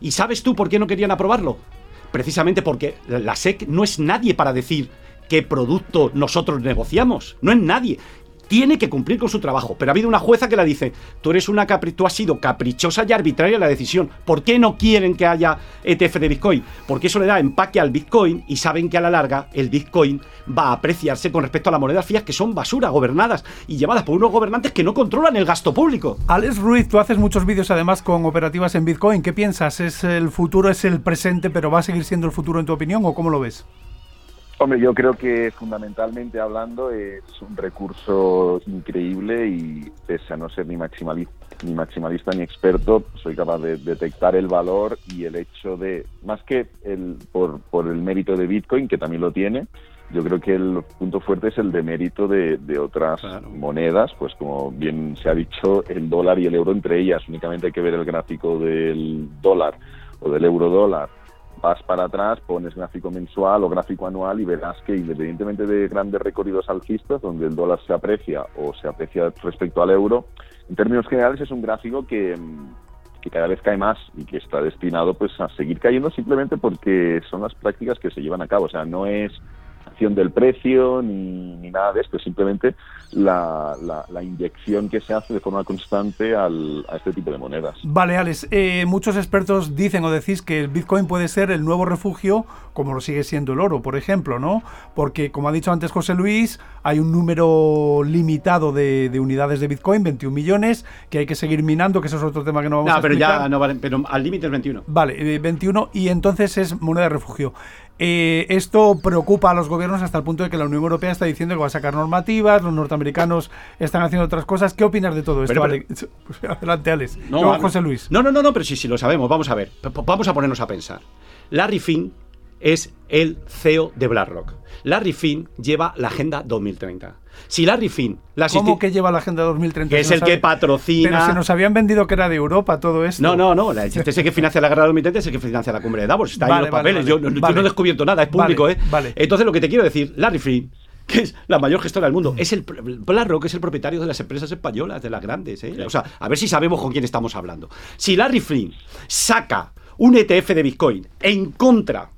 ¿Y sabes tú por qué no querían aprobarlo? Precisamente porque la SEC no es nadie para decir qué producto nosotros negociamos. No es nadie tiene que cumplir con su trabajo. Pero ha habido una jueza que le dice, tú eres una capri tú has sido caprichosa y arbitraria la decisión. ¿Por qué no quieren que haya ETF de Bitcoin? Porque eso le da empaque al Bitcoin y saben que a la larga el Bitcoin va a apreciarse con respecto a las monedas fías que son basura, gobernadas y llevadas por unos gobernantes que no controlan el gasto público. Alex Ruiz, tú haces muchos vídeos además con operativas en Bitcoin. ¿Qué piensas? ¿Es el futuro, es el presente, pero va a seguir siendo el futuro en tu opinión o cómo lo ves? Hombre, yo creo que fundamentalmente hablando es un recurso increíble y pese a no ser ni maximalista, ni maximalista ni experto, soy capaz de detectar el valor y el hecho de, más que el, por, por el mérito de Bitcoin, que también lo tiene, yo creo que el punto fuerte es el de mérito de, de otras monedas, pues como bien se ha dicho, el dólar y el euro entre ellas. Únicamente hay que ver el gráfico del dólar o del euro dólar vas para atrás, pones gráfico mensual o gráfico anual y verás que independientemente de grandes recorridos alcistas, donde el dólar se aprecia o se aprecia respecto al euro, en términos generales es un gráfico que, que cada vez cae más y que está destinado pues a seguir cayendo simplemente porque son las prácticas que se llevan a cabo. O sea, no es del precio ni, ni nada de esto, simplemente la, la, inyección que se hace de forma constante al, a este tipo de monedas. Vale, Alex, eh, muchos expertos dicen o decís que el Bitcoin puede ser el nuevo refugio, como lo sigue siendo el oro, por ejemplo, ¿no? Porque, como ha dicho antes José Luis, hay un número limitado de, de unidades de Bitcoin, 21 millones, que hay que seguir minando, que eso es otro tema que no vamos a pero ya no vale, pero al límite es 21. Vale, 21 eh, y entonces es moneda de refugio. Eh, esto preocupa a los gobiernos hasta el punto de que la Unión Europea está diciendo que va a sacar normativas, los norteamericanos están haciendo otras cosas. ¿Qué opinas de todo esto? *laughs* Adelante, Alex. No, José Luis. No, no, no, no, pero sí, sí, lo sabemos. Vamos a ver. Vamos a ponernos a pensar. Larry Finn es el CEO de BlackRock. Larry Finn lleva la Agenda 2030. Si Larry Finn... ¿Cómo que lleva la Agenda 2030? Que es el que patrocina... Pero se nos habían vendido que era de Europa todo esto. No, no, no. Este es el que financia la Agenda 2030, es el que financia la cumbre de Davos. Está ahí en los papeles. yo, no he descubierto nada, es público, ¿eh? Entonces lo que te quiero decir, Larry Finn que es la mayor gestora del mundo. Es el BlackRock es el propietario de las empresas españolas, de las grandes. ¿eh? O sea, a ver si sabemos con quién estamos hablando. Si Larry Flynn saca un ETF de Bitcoin en contra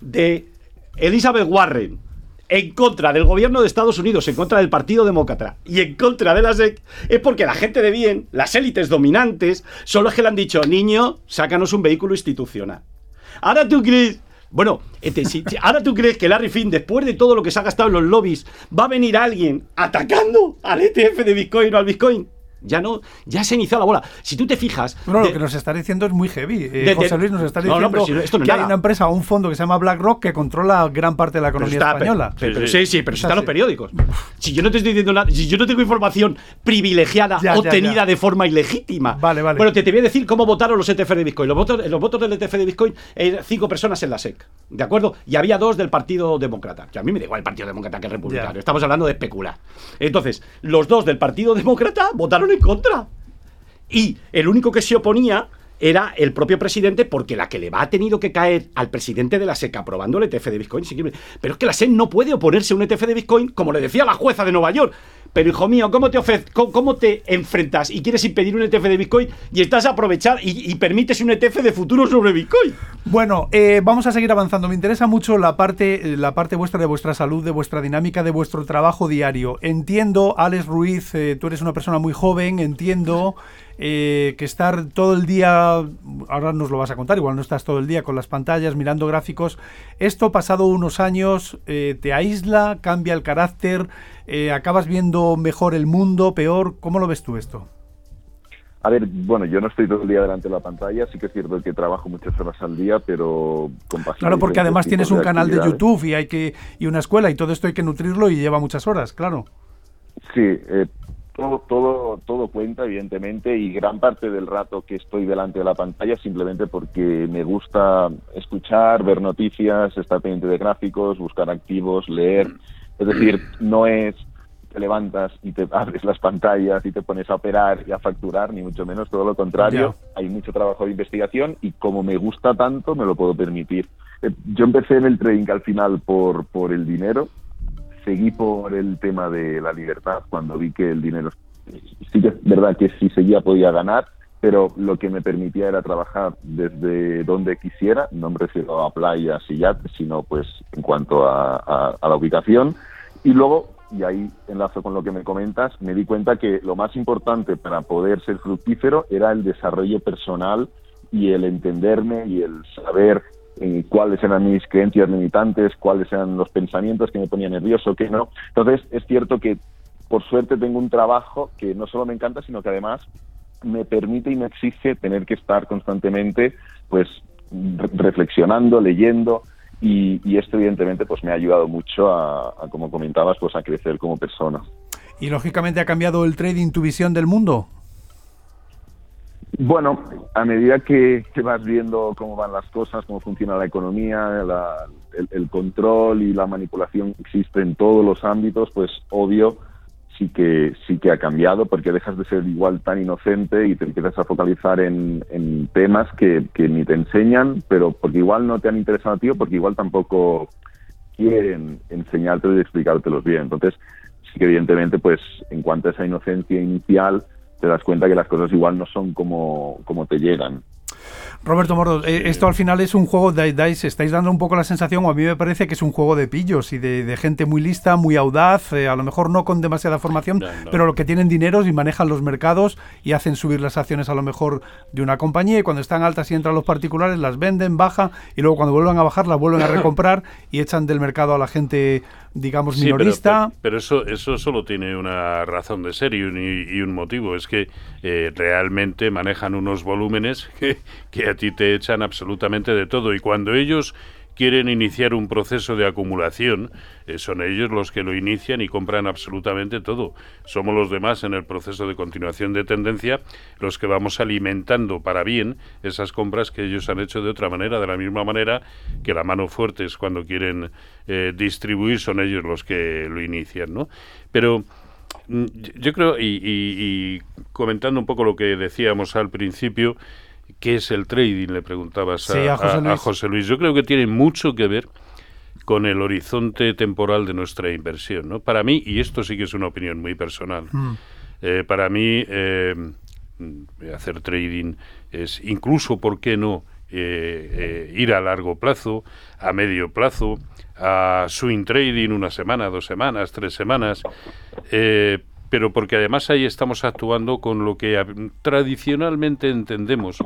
de Elizabeth Warren, en contra del gobierno de Estados Unidos, en contra del Partido Demócrata y en contra de la SEC, es porque la gente de bien, las élites dominantes, son los que le han dicho, niño, sácanos un vehículo institucional. Ahora tú crees bueno, este, ahora tú crees que Larry Finn, después de todo lo que se ha gastado en los lobbies, va a venir alguien atacando al ETF de Bitcoin o al Bitcoin ya no, ya se ha iniciado la bola. Si tú te fijas. No, lo que nos está diciendo es muy heavy. Eh, José Luis nos está diciendo que hay una empresa o un fondo que se llama BlackRock que controla gran parte de la economía española. sí, sí, pero está en los periódicos. Si yo no te estoy diciendo nada, si yo no tengo información privilegiada obtenida de forma ilegítima. Vale, vale. Bueno, te, te voy a decir cómo votaron los ETF de Bitcoin. Los votos, los votos del ETF de Bitcoin, hay cinco personas en la SEC. ¿De acuerdo? Y había dos del Partido Demócrata. Que a mí me da igual el Partido Demócrata que el Republicano. Estamos hablando de especular. Entonces, los dos del Partido Demócrata votaron en contra. Y el único que se oponía era el propio presidente, porque la que le va a tenido que caer al presidente de la SEC aprobando el ETF de Bitcoin. Pero es que la SEC no puede oponerse a un ETF de Bitcoin, como le decía la jueza de Nueva York. Pero hijo mío, ¿cómo te, enfrentas y quieres impedir un ETF de Bitcoin y estás a aprovechar y, permites un ETF de futuro sobre Bitcoin? Bueno, eh, vamos a seguir avanzando. Me interesa mucho la parte, la parte vuestra de vuestra salud, de vuestra dinámica, de vuestro trabajo diario. Entiendo, Alex Ruiz, eh, tú eres una persona muy joven, entiendo eh, que estar todo el día, ahora nos lo vas a contar, igual no estás todo el día con las pantallas mirando gráficos, esto pasado unos años eh, te aísla, cambia el carácter, eh, acabas viendo mejor el mundo, peor, ¿cómo lo ves tú esto? A ver, bueno, yo no estoy todo el día delante de la pantalla, sí que es cierto que trabajo muchas horas al día, pero con Claro, porque además tienes un canal de YouTube y hay que y una escuela y todo esto hay que nutrirlo y lleva muchas horas, claro. Sí, eh, todo, todo, todo cuenta, evidentemente, y gran parte del rato que estoy delante de la pantalla simplemente porque me gusta escuchar, ver noticias, estar pendiente de gráficos, buscar activos, leer. Es decir, no es te levantas y te abres las pantallas y te pones a operar y a facturar, ni mucho menos, todo lo contrario. Hay mucho trabajo de investigación y como me gusta tanto, me lo puedo permitir. Eh, yo empecé en el trading al final por, por el dinero, seguí por el tema de la libertad, cuando vi que el dinero, sí que es verdad que si seguía podía ganar, pero lo que me permitía era trabajar desde donde quisiera, no me refiero a playas y yates, sino pues en cuanto a, a la ubicación. Y luego y ahí enlazo con lo que me comentas, me di cuenta que lo más importante para poder ser fructífero era el desarrollo personal y el entenderme y el saber eh, cuáles eran mis creencias limitantes, cuáles eran los pensamientos que me ponían nervioso, que no. Entonces, es cierto que por suerte tengo un trabajo que no solo me encanta, sino que además me permite y me exige tener que estar constantemente pues reflexionando, leyendo, y, esto evidentemente pues me ha ayudado mucho a, como comentabas, pues a crecer como persona. ¿Y lógicamente ha cambiado el trading tu visión del mundo? Bueno, a medida que, vas viendo cómo van las cosas, cómo funciona la economía, el, control y la manipulación que existe en todos los ámbitos, pues obvio sí que sí que ha cambiado porque dejas de ser igual tan inocente y te empiezas a focalizar en, temas que, ni te enseñan, pero porque igual no te han interesado a ti o porque igual tampoco quieren enseñarte y explicártelos bien. Entonces, sí que evidentemente, pues en cuanto a esa inocencia inicial, te das cuenta que las cosas igual no son como, como te llegan. Roberto Mordo, eh, esto al final es un juego, de, dais, estáis dando un poco la sensación, o a mí me parece que es un juego de pillos y de, gente muy lista, muy audaz, eh, a lo mejor no con demasiada formación, pero lo que tienen dinero y manejan los mercados y hacen subir las acciones a lo mejor de una compañía y cuando están altas y entran los particulares las venden, baja y luego cuando vuelvan a bajar las vuelven a recomprar y echan del mercado a la gente digamos, minorista. pero, eso, eso solo tiene una razón de ser y un, motivo. Es que eh, realmente manejan unos volúmenes que, que a ti te echan absolutamente de todo. Y cuando ellos quieren iniciar un proceso de acumulación, eh, son ellos los que lo inician y compran absolutamente todo. Somos los demás en el proceso de continuación de tendencia los que vamos alimentando para bien esas compras que ellos han hecho de otra manera, de la misma manera que la mano fuerte es cuando quieren eh, distribuir, son ellos los que lo inician, ¿no? Pero mm, yo creo, y comentando un poco lo que decíamos al principio, ¿Qué es el trading? Le preguntabas a, José Luis. Yo creo que tiene mucho que ver con el horizonte temporal de nuestra inversión. ¿no? Para mí, y esto sí que es una opinión muy personal, mm. eh, para mí eh, hacer trading es incluso, ¿por qué no?, eh, ir a largo plazo, a medio plazo, a swing trading una semana, dos semanas, tres semanas, pero porque además ahí estamos actuando con lo que tradicionalmente entendemos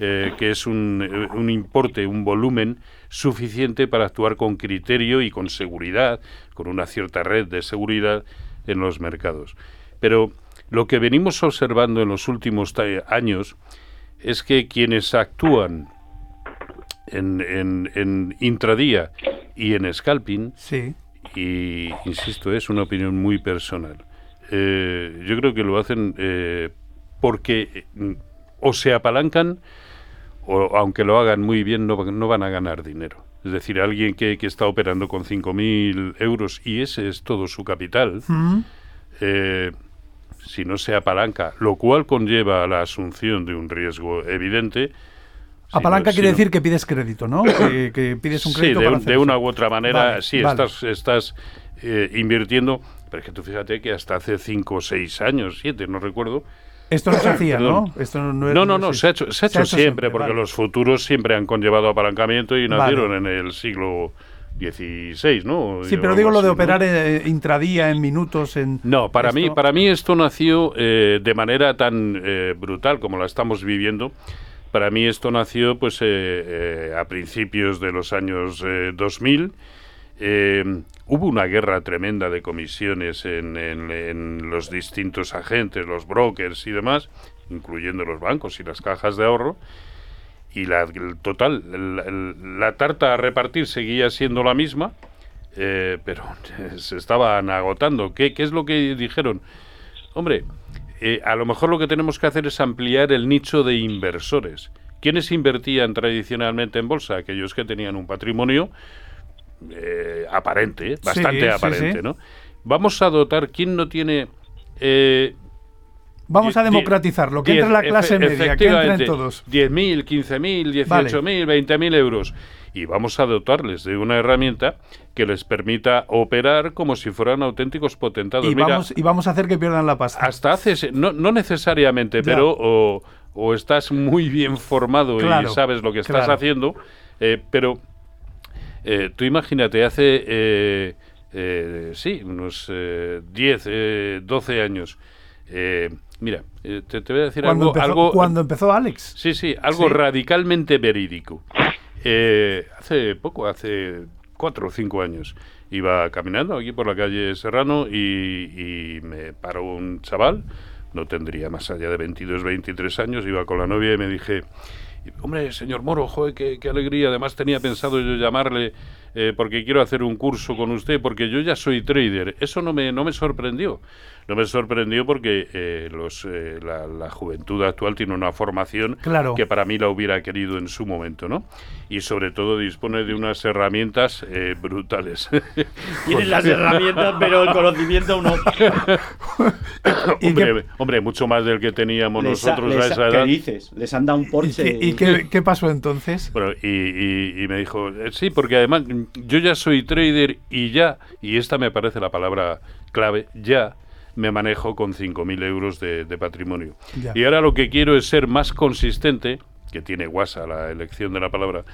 eh, que es un, eh, un, importe, un volumen suficiente para actuar con criterio y con seguridad, con una cierta red de seguridad en los mercados. Pero lo que venimos observando en los últimos años es que quienes actúan en, en, en intradía y en scalping, sí. y insisto, es una opinión muy personal, eh, yo creo que lo hacen eh, porque mm, o se apalancan o aunque lo hagan muy bien no, no van a ganar dinero. Es decir, alguien que, que está operando con 5.000 euros y ese es todo su capital, eh, si no se apalanca, lo cual conlleva la asunción de un riesgo evidente, Apalanca quiere decir que pides crédito, ¿no? que, pides un crédito. Sí, de, una u otra manera, sí, estás, estás invirtiendo pero es que tú fíjate que hasta hace 5 o 6 años, 7, no recuerdo. Esto no se hacía, ¿no? Esto no, no, no, se, ha hecho, se ha hecho, siempre, porque los futuros siempre han conllevado apalancamiento y nacieron en el siglo XVI, ¿no? Sí, pero digo lo de operar eh, intradía en minutos, en... No, para, mí, para mí esto nació eh, de manera tan eh, brutal como la estamos viviendo. Para mí esto nació pues a principios de los años 2000 eh, hubo una guerra tremenda de comisiones en, los distintos agentes, los brokers y demás, incluyendo los bancos y las cajas de ahorro. Y la total, la, tarta a repartir seguía siendo la misma, eh, pero *laughs* se estaban agotando. ¿Qué, ¿Qué es lo que dijeron? hombre, eh, a lo mejor lo que tenemos que hacer es ampliar el nicho de inversores. ¿Quiénes invertían tradicionalmente en bolsa? Aquellos que tenían un patrimonio eh, aparente, bastante aparente, ¿no? Vamos a dotar, ¿quién no tiene... Eh, Vamos a democratizar lo que entra en la clase media, que entren todos. 10.000, 15.000, 18.000, 20.000 euros. Y vamos a dotarles de una herramienta que les permita operar como si fueran auténticos potentados. Y, vamos, y vamos a hacer que pierdan la pasta. Hasta hace, no, no necesariamente, pero o, estás muy bien formado y sabes lo que estás haciendo, eh, pero eh, tú imagínate, hace, eh, eh, sí, unos 10, 12 años, mira, te, voy a decir algo, algo... Cuando empezó Alex. Sí, sí, algo radicalmente verídico. hace poco, hace cuatro o cinco años, iba caminando aquí por la calle Serrano y, y me paró un chaval, no tendría más allá de 22, 23 años, iba con la novia y me dije hombre, señor Moro, joder, qué, qué, alegría. Además tenía pensado yo llamarle eh, porque quiero hacer un curso con usted, porque yo ya soy trader. Eso no me, no me sorprendió. No me sorprendió porque eh, los, eh, la, juventud actual tiene una formación que para mí la hubiera querido en su momento, ¿no? Y sobre todo dispone de unas herramientas brutales. *laughs* Tienen las herramientas, pero el conocimiento no. *coughs* hombre, hombre, mucho más del que teníamos nosotros a esa edad. ¿Qué dices? Les han dado un Porsche. ¿Y, qué, qué, pasó entonces? Bueno, y, y me dijo, sí, porque además yo ya soy trader y ya, y esta me parece la palabra clave, ya me manejo con 5.000 euros de, patrimonio. Y ahora lo que quiero es ser más consistente, que tiene guasa la elección de la palabra,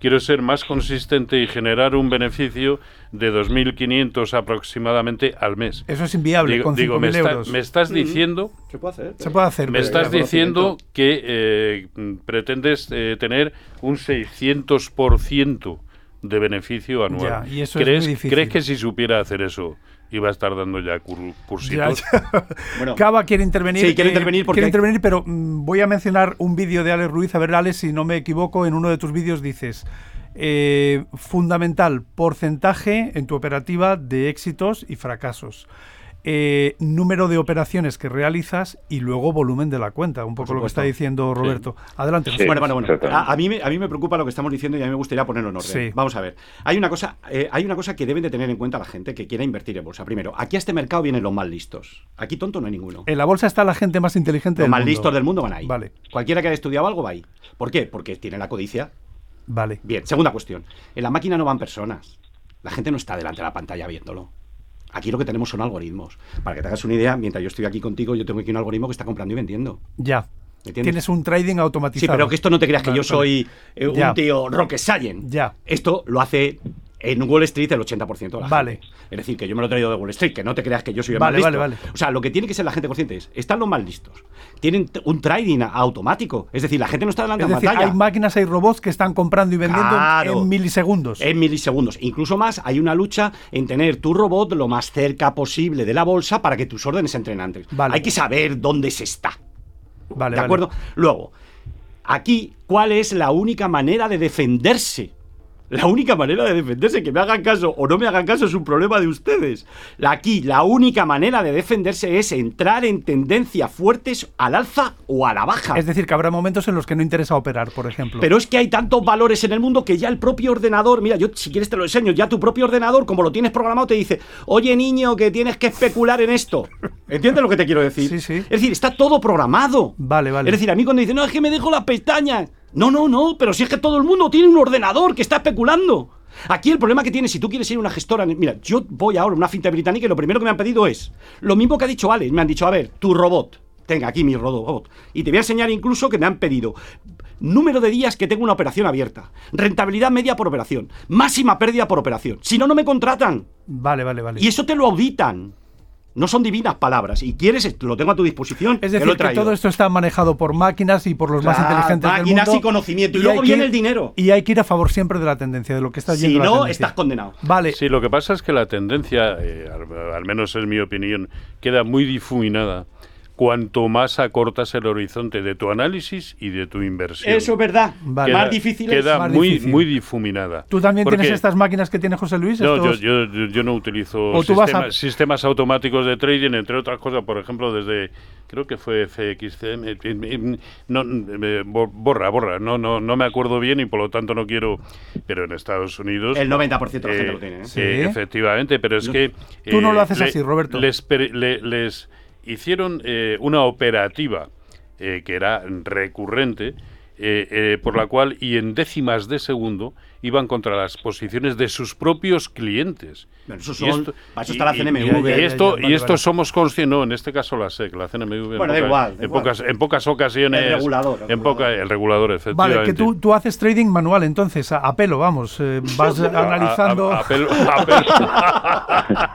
quiero ser más consistente y generar un beneficio de 2.500 aproximadamente al mes. Eso es inviable con 5.000 euros. me estás diciendo... Se puede hacer. Se puede hacer. Me estás diciendo que eh, pretendes eh, tener un 600% de beneficio anual. ¿Crees, ¿Crees que si supiera hacer eso iba a estar dando ya cursitos? *laughs* bueno, Cava quiere intervenir. Sí, quiere intervenir porque... Quiere intervenir, pero mm, voy a mencionar un vídeo de Alex Ruiz. A ver, Alex, si no me equivoco, en uno de tus vídeos dices... Eh, fundamental porcentaje en tu operativa de éxitos y fracasos. Eh, número de operaciones que realizas y luego volumen de la cuenta, un poco lo que está diciendo Roberto. Adelante. bueno, bueno, bueno. A, mí me, a mí me preocupa lo que estamos diciendo y a mí me gustaría ponerlo en orden. Vamos a ver. Hay una cosa, eh, hay una cosa que deben de tener en cuenta la gente que quiera invertir en bolsa. Primero, aquí a este mercado vienen los más listos. Aquí tonto no hay ninguno. En la bolsa está la gente más inteligente los más listos del mundo van ahí. Vale. Cualquiera que haya estudiado algo va ahí. ¿Por qué? Porque tiene la codicia. Vale. Bien, segunda cuestión. En la máquina no van personas. La gente no está delante de la pantalla viéndolo. Aquí lo que tenemos son algoritmos. Para que te hagas una idea, mientras yo estoy aquí contigo, yo tengo aquí un algoritmo que está comprando y vendiendo. Ya. Tienes un trading automatizado. Sí, pero que esto no te creas que yo soy eh, un tío rocket science. Ya. Esto lo hace en Wall Street el 80% de la vale. Es decir, que yo me lo he traído de Wall Street, que no te creas que yo soy el vale, más listo. Vale, O sea, lo que tiene que ser la gente consciente es, están los más listos. Tienen un trading automático. Es decir, la gente no está delante de la pantalla. Hay máquinas, hay robots que están comprando y vendiendo en milisegundos. En milisegundos. Incluso más, hay una lucha en tener tu robot lo más cerca posible de la bolsa para que tus órdenes entren antes. Hay que saber dónde se está. Vale, ¿De acuerdo? Luego, aquí, ¿cuál es la única manera de defenderse? La única manera de defenderse, que me hagan caso o no me hagan caso, es un problema de ustedes. Aquí, la única manera de defenderse es entrar en tendencia fuertes al alza o a la baja. Es decir, que habrá momentos en los que no interesa operar, por ejemplo. Pero es que hay tantos valores en el mundo que ya el propio ordenador, mira, yo si quieres te lo enseño, ya tu propio ordenador, como lo tienes programado, te dice, oye niño, que tienes que especular en esto. *laughs* ¿Entiendes lo que te quiero decir? Sí, sí. Es decir, está todo programado. Vale, vale. Es decir, a mí cuando dicen, no, es que me dejo las pestañas. No, no, no, pero si es que todo el mundo tiene un ordenador que está especulando. Aquí el problema que tienes, si tú quieres ir a una gestora, mira, yo voy ahora a una finta británica y lo primero que me han pedido es lo mismo que ha dicho Alex, me han dicho, a ver, tu robot, tenga aquí mi robot, y te voy a enseñar incluso que me han pedido número de días que tengo una operación abierta, rentabilidad media por operación, máxima pérdida por operación. Si no, no me contratan. Vale, vale, vale. Y eso te lo auditan. No son divinas palabras. Y quieres, lo tengo a tu disposición. Es decir, que todo esto está manejado por máquinas y por los más inteligentes del mundo. Máquinas y conocimiento. Y, luego viene el dinero. Y hay que ir a favor siempre de la tendencia, de lo que está yendo. Si no, estás condenado. Vale. Sí, lo que pasa es que la tendencia, eh, al, menos en mi opinión, queda muy difuminada cuanto más acortas el horizonte de tu análisis y de tu inversión. Eso es verdad. Vale. Queda, Más difícil es. queda Más muy, difícil. muy difuminada. ¿Tú también Porque- tienes estas máquinas que tiene José Luis? No, yo, Estos- yo, yo- yo no utilizo O tú vas sistema- a- sistemas automáticos de trading, entre otras cosas, por ejemplo, desde, creo que fue FXCM, no, eh, bo- borra, borra, no, no, no me acuerdo bien y por lo tanto no quiero, pero en Estados Unidos... El 90% de la gente eh, lo tiene. ¿eh? Sí. eh, efectivamente, pero es No. que... eh, Tú no lo haces así, Roberto. Les, per- le- les hicieron eh, una operativa eh, que era recurrente, eh, por la cual y en décimas de segundo iban contra las posiciones de sus propios clientes. Bueno, eso Y son- para eso está la y- CNMV. y- y esto, vale, y esto vale. somos conscientes, no, en este caso la SEC, la CNMV. en Bueno, da igual, da en, igual. pocas, en pocas ocasiones. El regulador, el en poca- el regulador, efectivamente. Vale, que tú, tú haces trading manual entonces, a, a pelo, vamos. eh, vas *laughs* A- a- analizando a pelo- a pelo-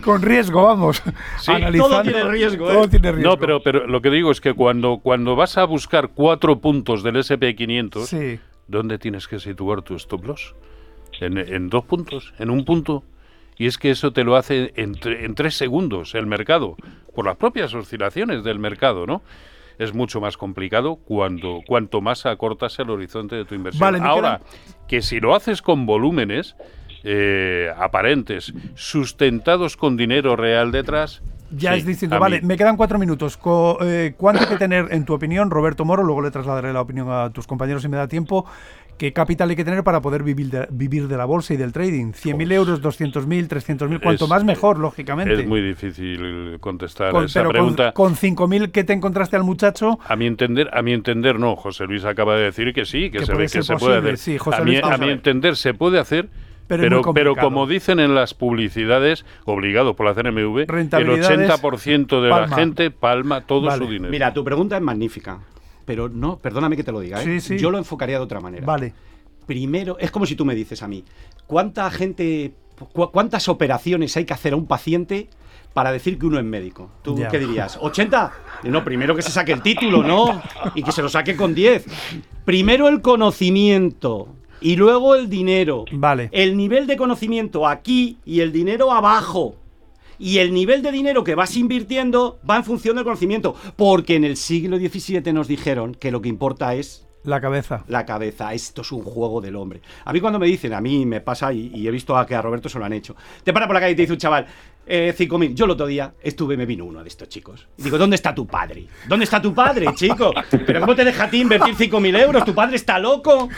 *laughs* con riesgo, vamos. Sí. analizando. Todo tiene riesgo, ¿eh? Todo tiene riesgo. No, pero, pero lo que digo es que cuando, cuando vas a buscar cuatro puntos del SP500, Sí. ¿Dónde tienes que situar tu stop loss? En, en dos puntos, en un punto. Y es que eso te lo hace en, tre- en tres segundos el mercado, por las propias oscilaciones del mercado, ¿no? Es mucho más complicado cuando cuanto más acortas el horizonte de tu inversión. Vale, Ahora, que si lo haces con volúmenes eh, aparentes, sustentados con dinero real detrás, Ya sí, es distinto. Vale, mí- me quedan cuatro minutos. Eh, ¿Cuánto hay que tener, en tu opinión, Roberto Moro? Luego le trasladaré la opinión a tus compañeros si me da tiempo. ¿Qué capital hay que tener para poder vivir de, vivir de la bolsa y del trading? ¿100.000 euros, 200.000, 300.000? Cuanto Es- más mejor, lógicamente. Es muy difícil contestar Con- esa pero pregunta. con, con 5.000 que te encontraste al muchacho, A mi entender, a mi entender no. José Luis acaba de decir que sí, que, Que se puede ve que se puede hacer. sí, José a mi, vamos a a mi ver. entender se puede hacer, Pero pero, como dicen en las publicidades, obligado por la CNMV, el Rentabilidades, 80% de palma. la gente palma todo Vale. su dinero. Mira, tu pregunta es magnífica. Pero no, perdóname que te lo diga, ¿eh? Sí, sí. Yo lo enfocaría de otra manera. vale. Primero, es como si tú me dices a mí, ¿cuánta gente, cu- cuántas operaciones hay que hacer a un paciente para decir que uno es médico? ¿Tú Ya. qué dirías? ¿80? No, primero que se saque el título, ¿no? Y que se lo saque con 10. Primero el conocimiento y luego el dinero. Vale. El nivel de conocimiento aquí y el dinero abajo. Y el nivel de dinero que vas invirtiendo va en función del conocimiento. Porque en el siglo XVII nos dijeron que lo que importa es La cabeza. la cabeza. Esto es un juego del hombre. A mí cuando me dicen, a mí me pasa y, y he visto a que a Roberto se lo han hecho. Te para por la calle y te dice un chaval, eh, 5.000. Yo el otro día estuve, me vino uno de estos chicos. Y digo, ¿dónde está tu padre? ¿Dónde está tu padre, chico? ¿Pero cómo te deja a ti invertir 5.000 euros? ¿Tu padre está loco?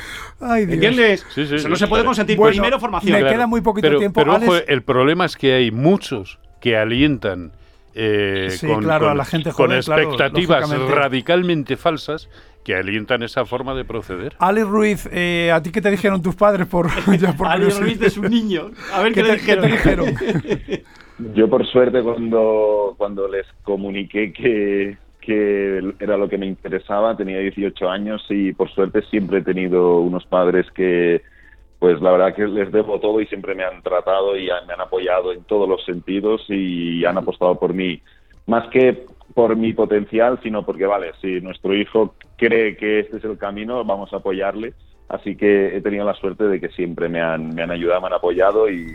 Ay, Dios. ¿Entiendes? Sí, sí, Eso sí, no se puede consentir. Bueno, Primero formación. me queda muy poquito pero, tiempo, Pero ojo, Alex. el problema es que hay muchos que alientan eh, con, claro, con- a la gente con joven, claro, expectativas radicalmente falsas que alientan esa forma de proceder. Alex Ruiz, eh, ¿a ti qué te dijeron tus padres por, *laughs* ya por curiosidad? Ruiz de su niño. A ver qué, ¿Qué le te- qué te dijeron. *laughs* Yo por suerte cuando, cuando les comuniqué que, que era lo que me interesaba, tenía 18 años y por suerte siempre he tenido unos padres que pues la verdad que les debo todo y siempre me han tratado y me han apoyado en todos los sentidos y han apostado por mí. Más que por mi potencial, sino porque, vale, si nuestro hijo cree que este es el camino, vamos a apoyarle. Así que he tenido la suerte de que siempre me han, me han ayudado, me han apoyado y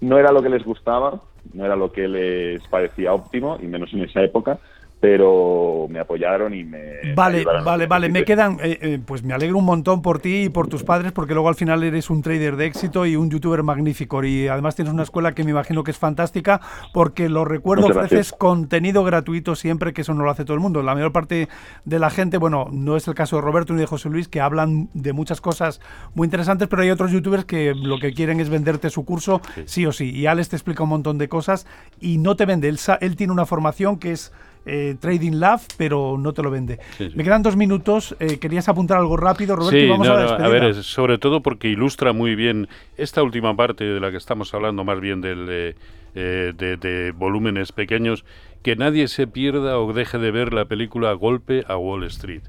no era lo que les gustaba, no era lo que les parecía óptimo, y menos en esa época, pero me apoyaron y me... Vale, ayudaron. vale, vale. Me quedan, eh, eh, pues me alegro un montón por ti y por tus padres, porque luego al final eres un trader de éxito y un youtuber magnífico. Y además tienes una escuela que me imagino que es fantástica, porque lo recuerdo, Muchas ofreces gracias. contenido gratuito siempre, que eso no lo hace todo el mundo. La mayor parte de la gente, bueno, no es el caso de Roberto ni de José Luis, que hablan de muchas cosas muy interesantes, pero hay otros youtubers que lo que quieren es venderte su curso sí, o sí. Y Alex te explica un montón de cosas y no te vende. Él, sa- él tiene una formación que es eh, Trading Lab, pero no te lo vende. Sí, sí. Me quedan dos minutos. eh, ¿Querías apuntar algo rápido, Roberto? y vamos no, a la a ver, sobre todo porque ilustra muy bien esta última parte de la que estamos hablando, más bien del, eh, eh, de, de volúmenes pequeños, que nadie se pierda o deje de ver la película Golpe a Wall Street,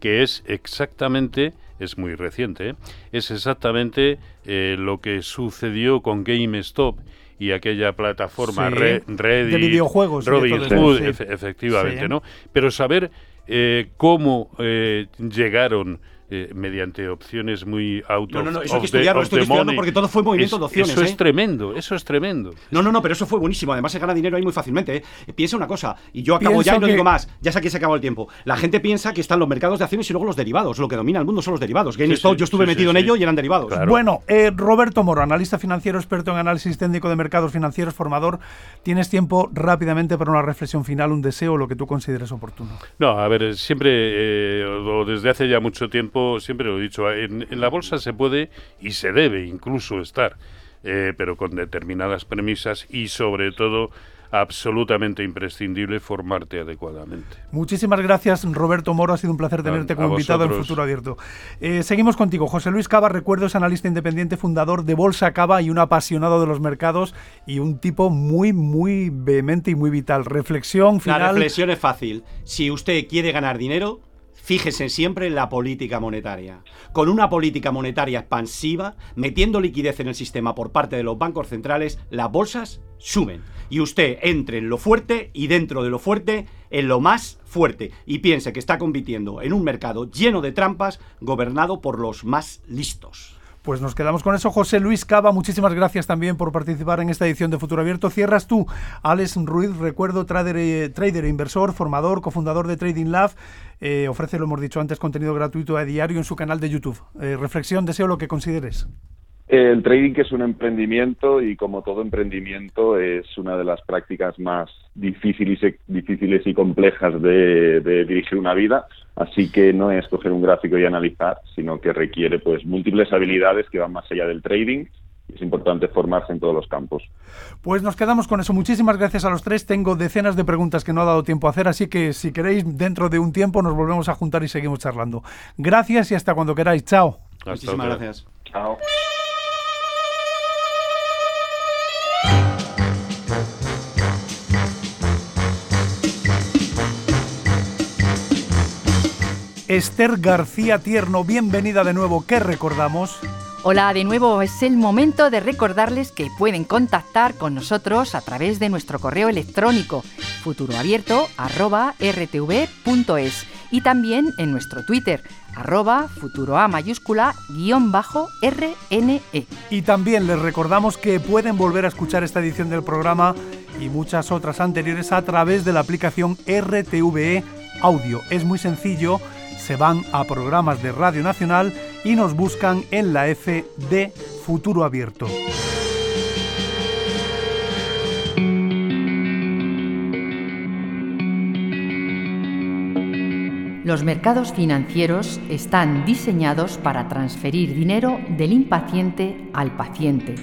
que es exactamente, es muy reciente, ¿eh? es exactamente eh, lo que sucedió con GameStop y aquella plataforma Sí, Re- Reddit, de videojuegos Robin Hood, efe- efectivamente. ¿no? Pero saber eh, cómo eh, llegaron eh, mediante opciones muy auto. No, no, no, eso hay que estudiarlo, estoy estudiando porque todo fue movimiento es, de opciones. Eso ¿eh? es tremendo, eso es tremendo. No, no, no, pero eso fue buenísimo. Además se gana dinero ahí muy fácilmente. ¿eh? Piensa una cosa, y yo acabo Pienso ya y no que- digo más, ya sé que se acabó el tiempo. La gente piensa que están los mercados de acciones y luego los derivados. Lo que domina el mundo son los derivados. GameStop, sí, yo estuve sí, metido sí, en sí. ello y eran derivados. Claro. Bueno, eh, Roberto Moro, analista financiero, experto en análisis técnico de mercados financieros, formador. Tienes tiempo rápidamente para una reflexión final, un deseo, lo que tú consideres oportuno. No, a ver, siempre, eh, o desde hace ya mucho tiempo, siempre lo he dicho, en, en la bolsa se puede y se debe incluso estar, eh, pero con determinadas premisas y sobre todo absolutamente imprescindible formarte adecuadamente. Muchísimas gracias, Roberto Moro. Ha sido un placer tenerte A- como a invitado en. Futuro Abierto. Eh, seguimos contigo. José Luis Cava, recuerdo, es analista independiente, fundador de Bolsa Cava y un apasionado de los mercados y un tipo muy, muy vehemente y muy vital. Reflexión La final. reflexión es fácil. Si usted quiere ganar dinero, fíjese siempre en la política monetaria. Con una política monetaria expansiva, metiendo liquidez en el sistema por parte de los bancos centrales, las bolsas suben. Y usted entre en lo fuerte y dentro de lo fuerte, en lo más fuerte. Y piense que está compitiendo en un mercado lleno de trampas, gobernado por los más listos. Pues nos quedamos con eso. José Luis Cava, muchísimas gracias también por participar en esta edición de Futuro Abierto. Cierras tú, Alex Ruiz, recuerdo, trader, eh, trader e inversor, formador, cofundador de Trading Lab. Eh, ofrece, lo hemos dicho antes, contenido gratuito a diario en su canal de YouTube. Eh, reflexión, deseo lo que consideres. El trading es un emprendimiento y como todo emprendimiento es una de las prácticas más difíciles y, complejas de dirigir una vida, así que no es coger un gráfico y analizar, sino que requiere pues múltiples habilidades que van más allá del trading y es importante formarse en todos los campos. Pues nos quedamos con eso. Muchísimas gracias a los tres. Tengo decenas de preguntas que no ha dado tiempo a hacer, así que si queréis, dentro de un tiempo nos volvemos a juntar y seguimos charlando. Gracias y hasta cuando queráis. Chao. Hasta Muchísimas otra. gracias. Chao. Esther García Tierno, bienvenida de nuevo. ¿Qué recordamos? Hola de nuevo, es el momento de recordarles que pueden contactar con nosotros a través de nuestro correo electrónico futuroabierto@rtv.es y también en nuestro Twitter arroba futuroa mayúscula guion bajo rne. Y también les recordamos que pueden volver a escuchar esta edición del programa y muchas otras anteriores a través de la aplicación RTVE Audio. Es muy sencillo, se van a programas de Radio Nacional y nos buscan en la F de Futuro Abierto. Los mercados financieros están diseñados para transferir dinero del impaciente al paciente.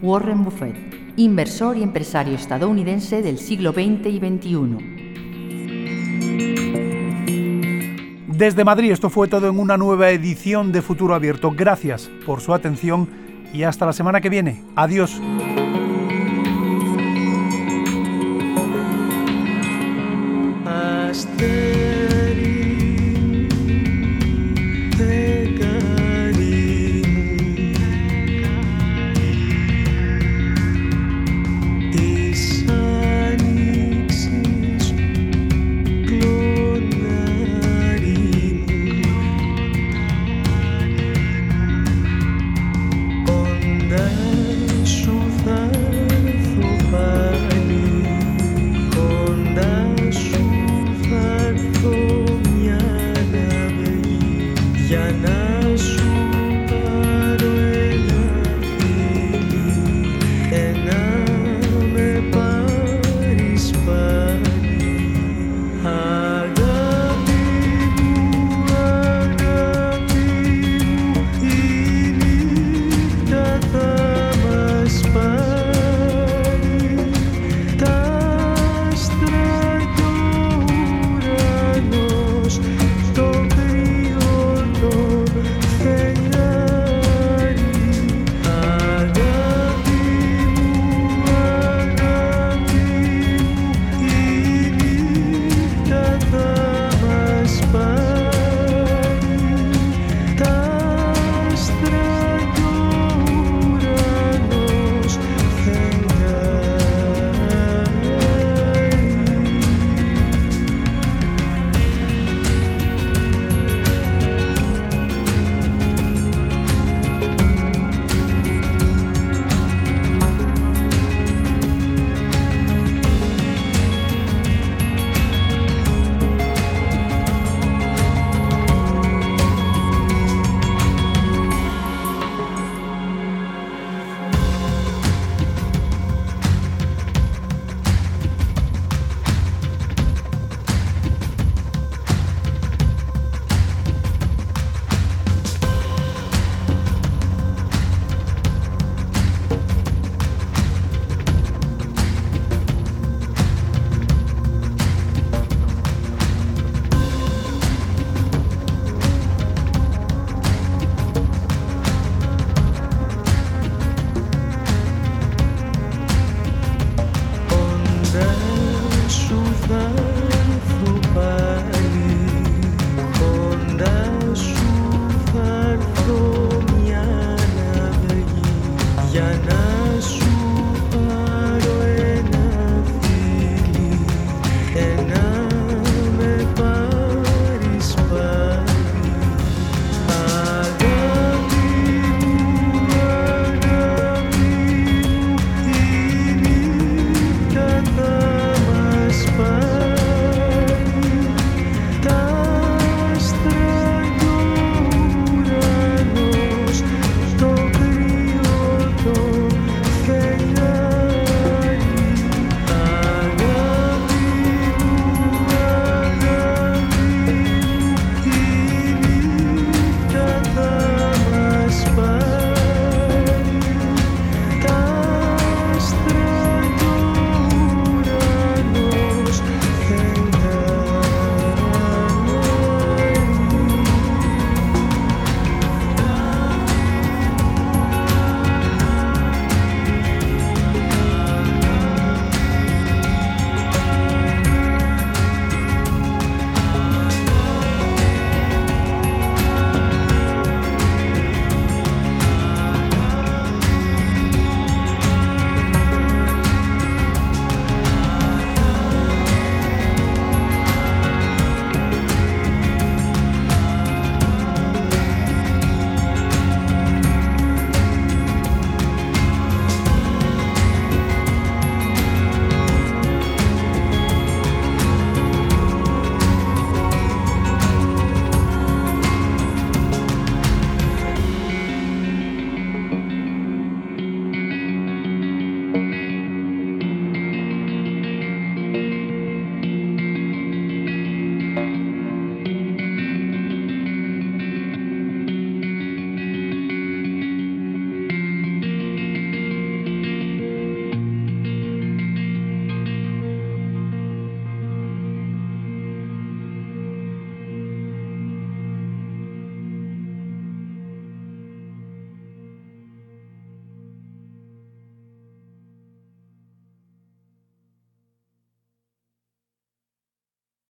Warren Buffett, inversor y empresario estadounidense del siglo XX y XXI. Desde Madrid, esto fue todo en una nueva edición de Futuro Abierto. Gracias por su atención y hasta la semana que viene. Adiós.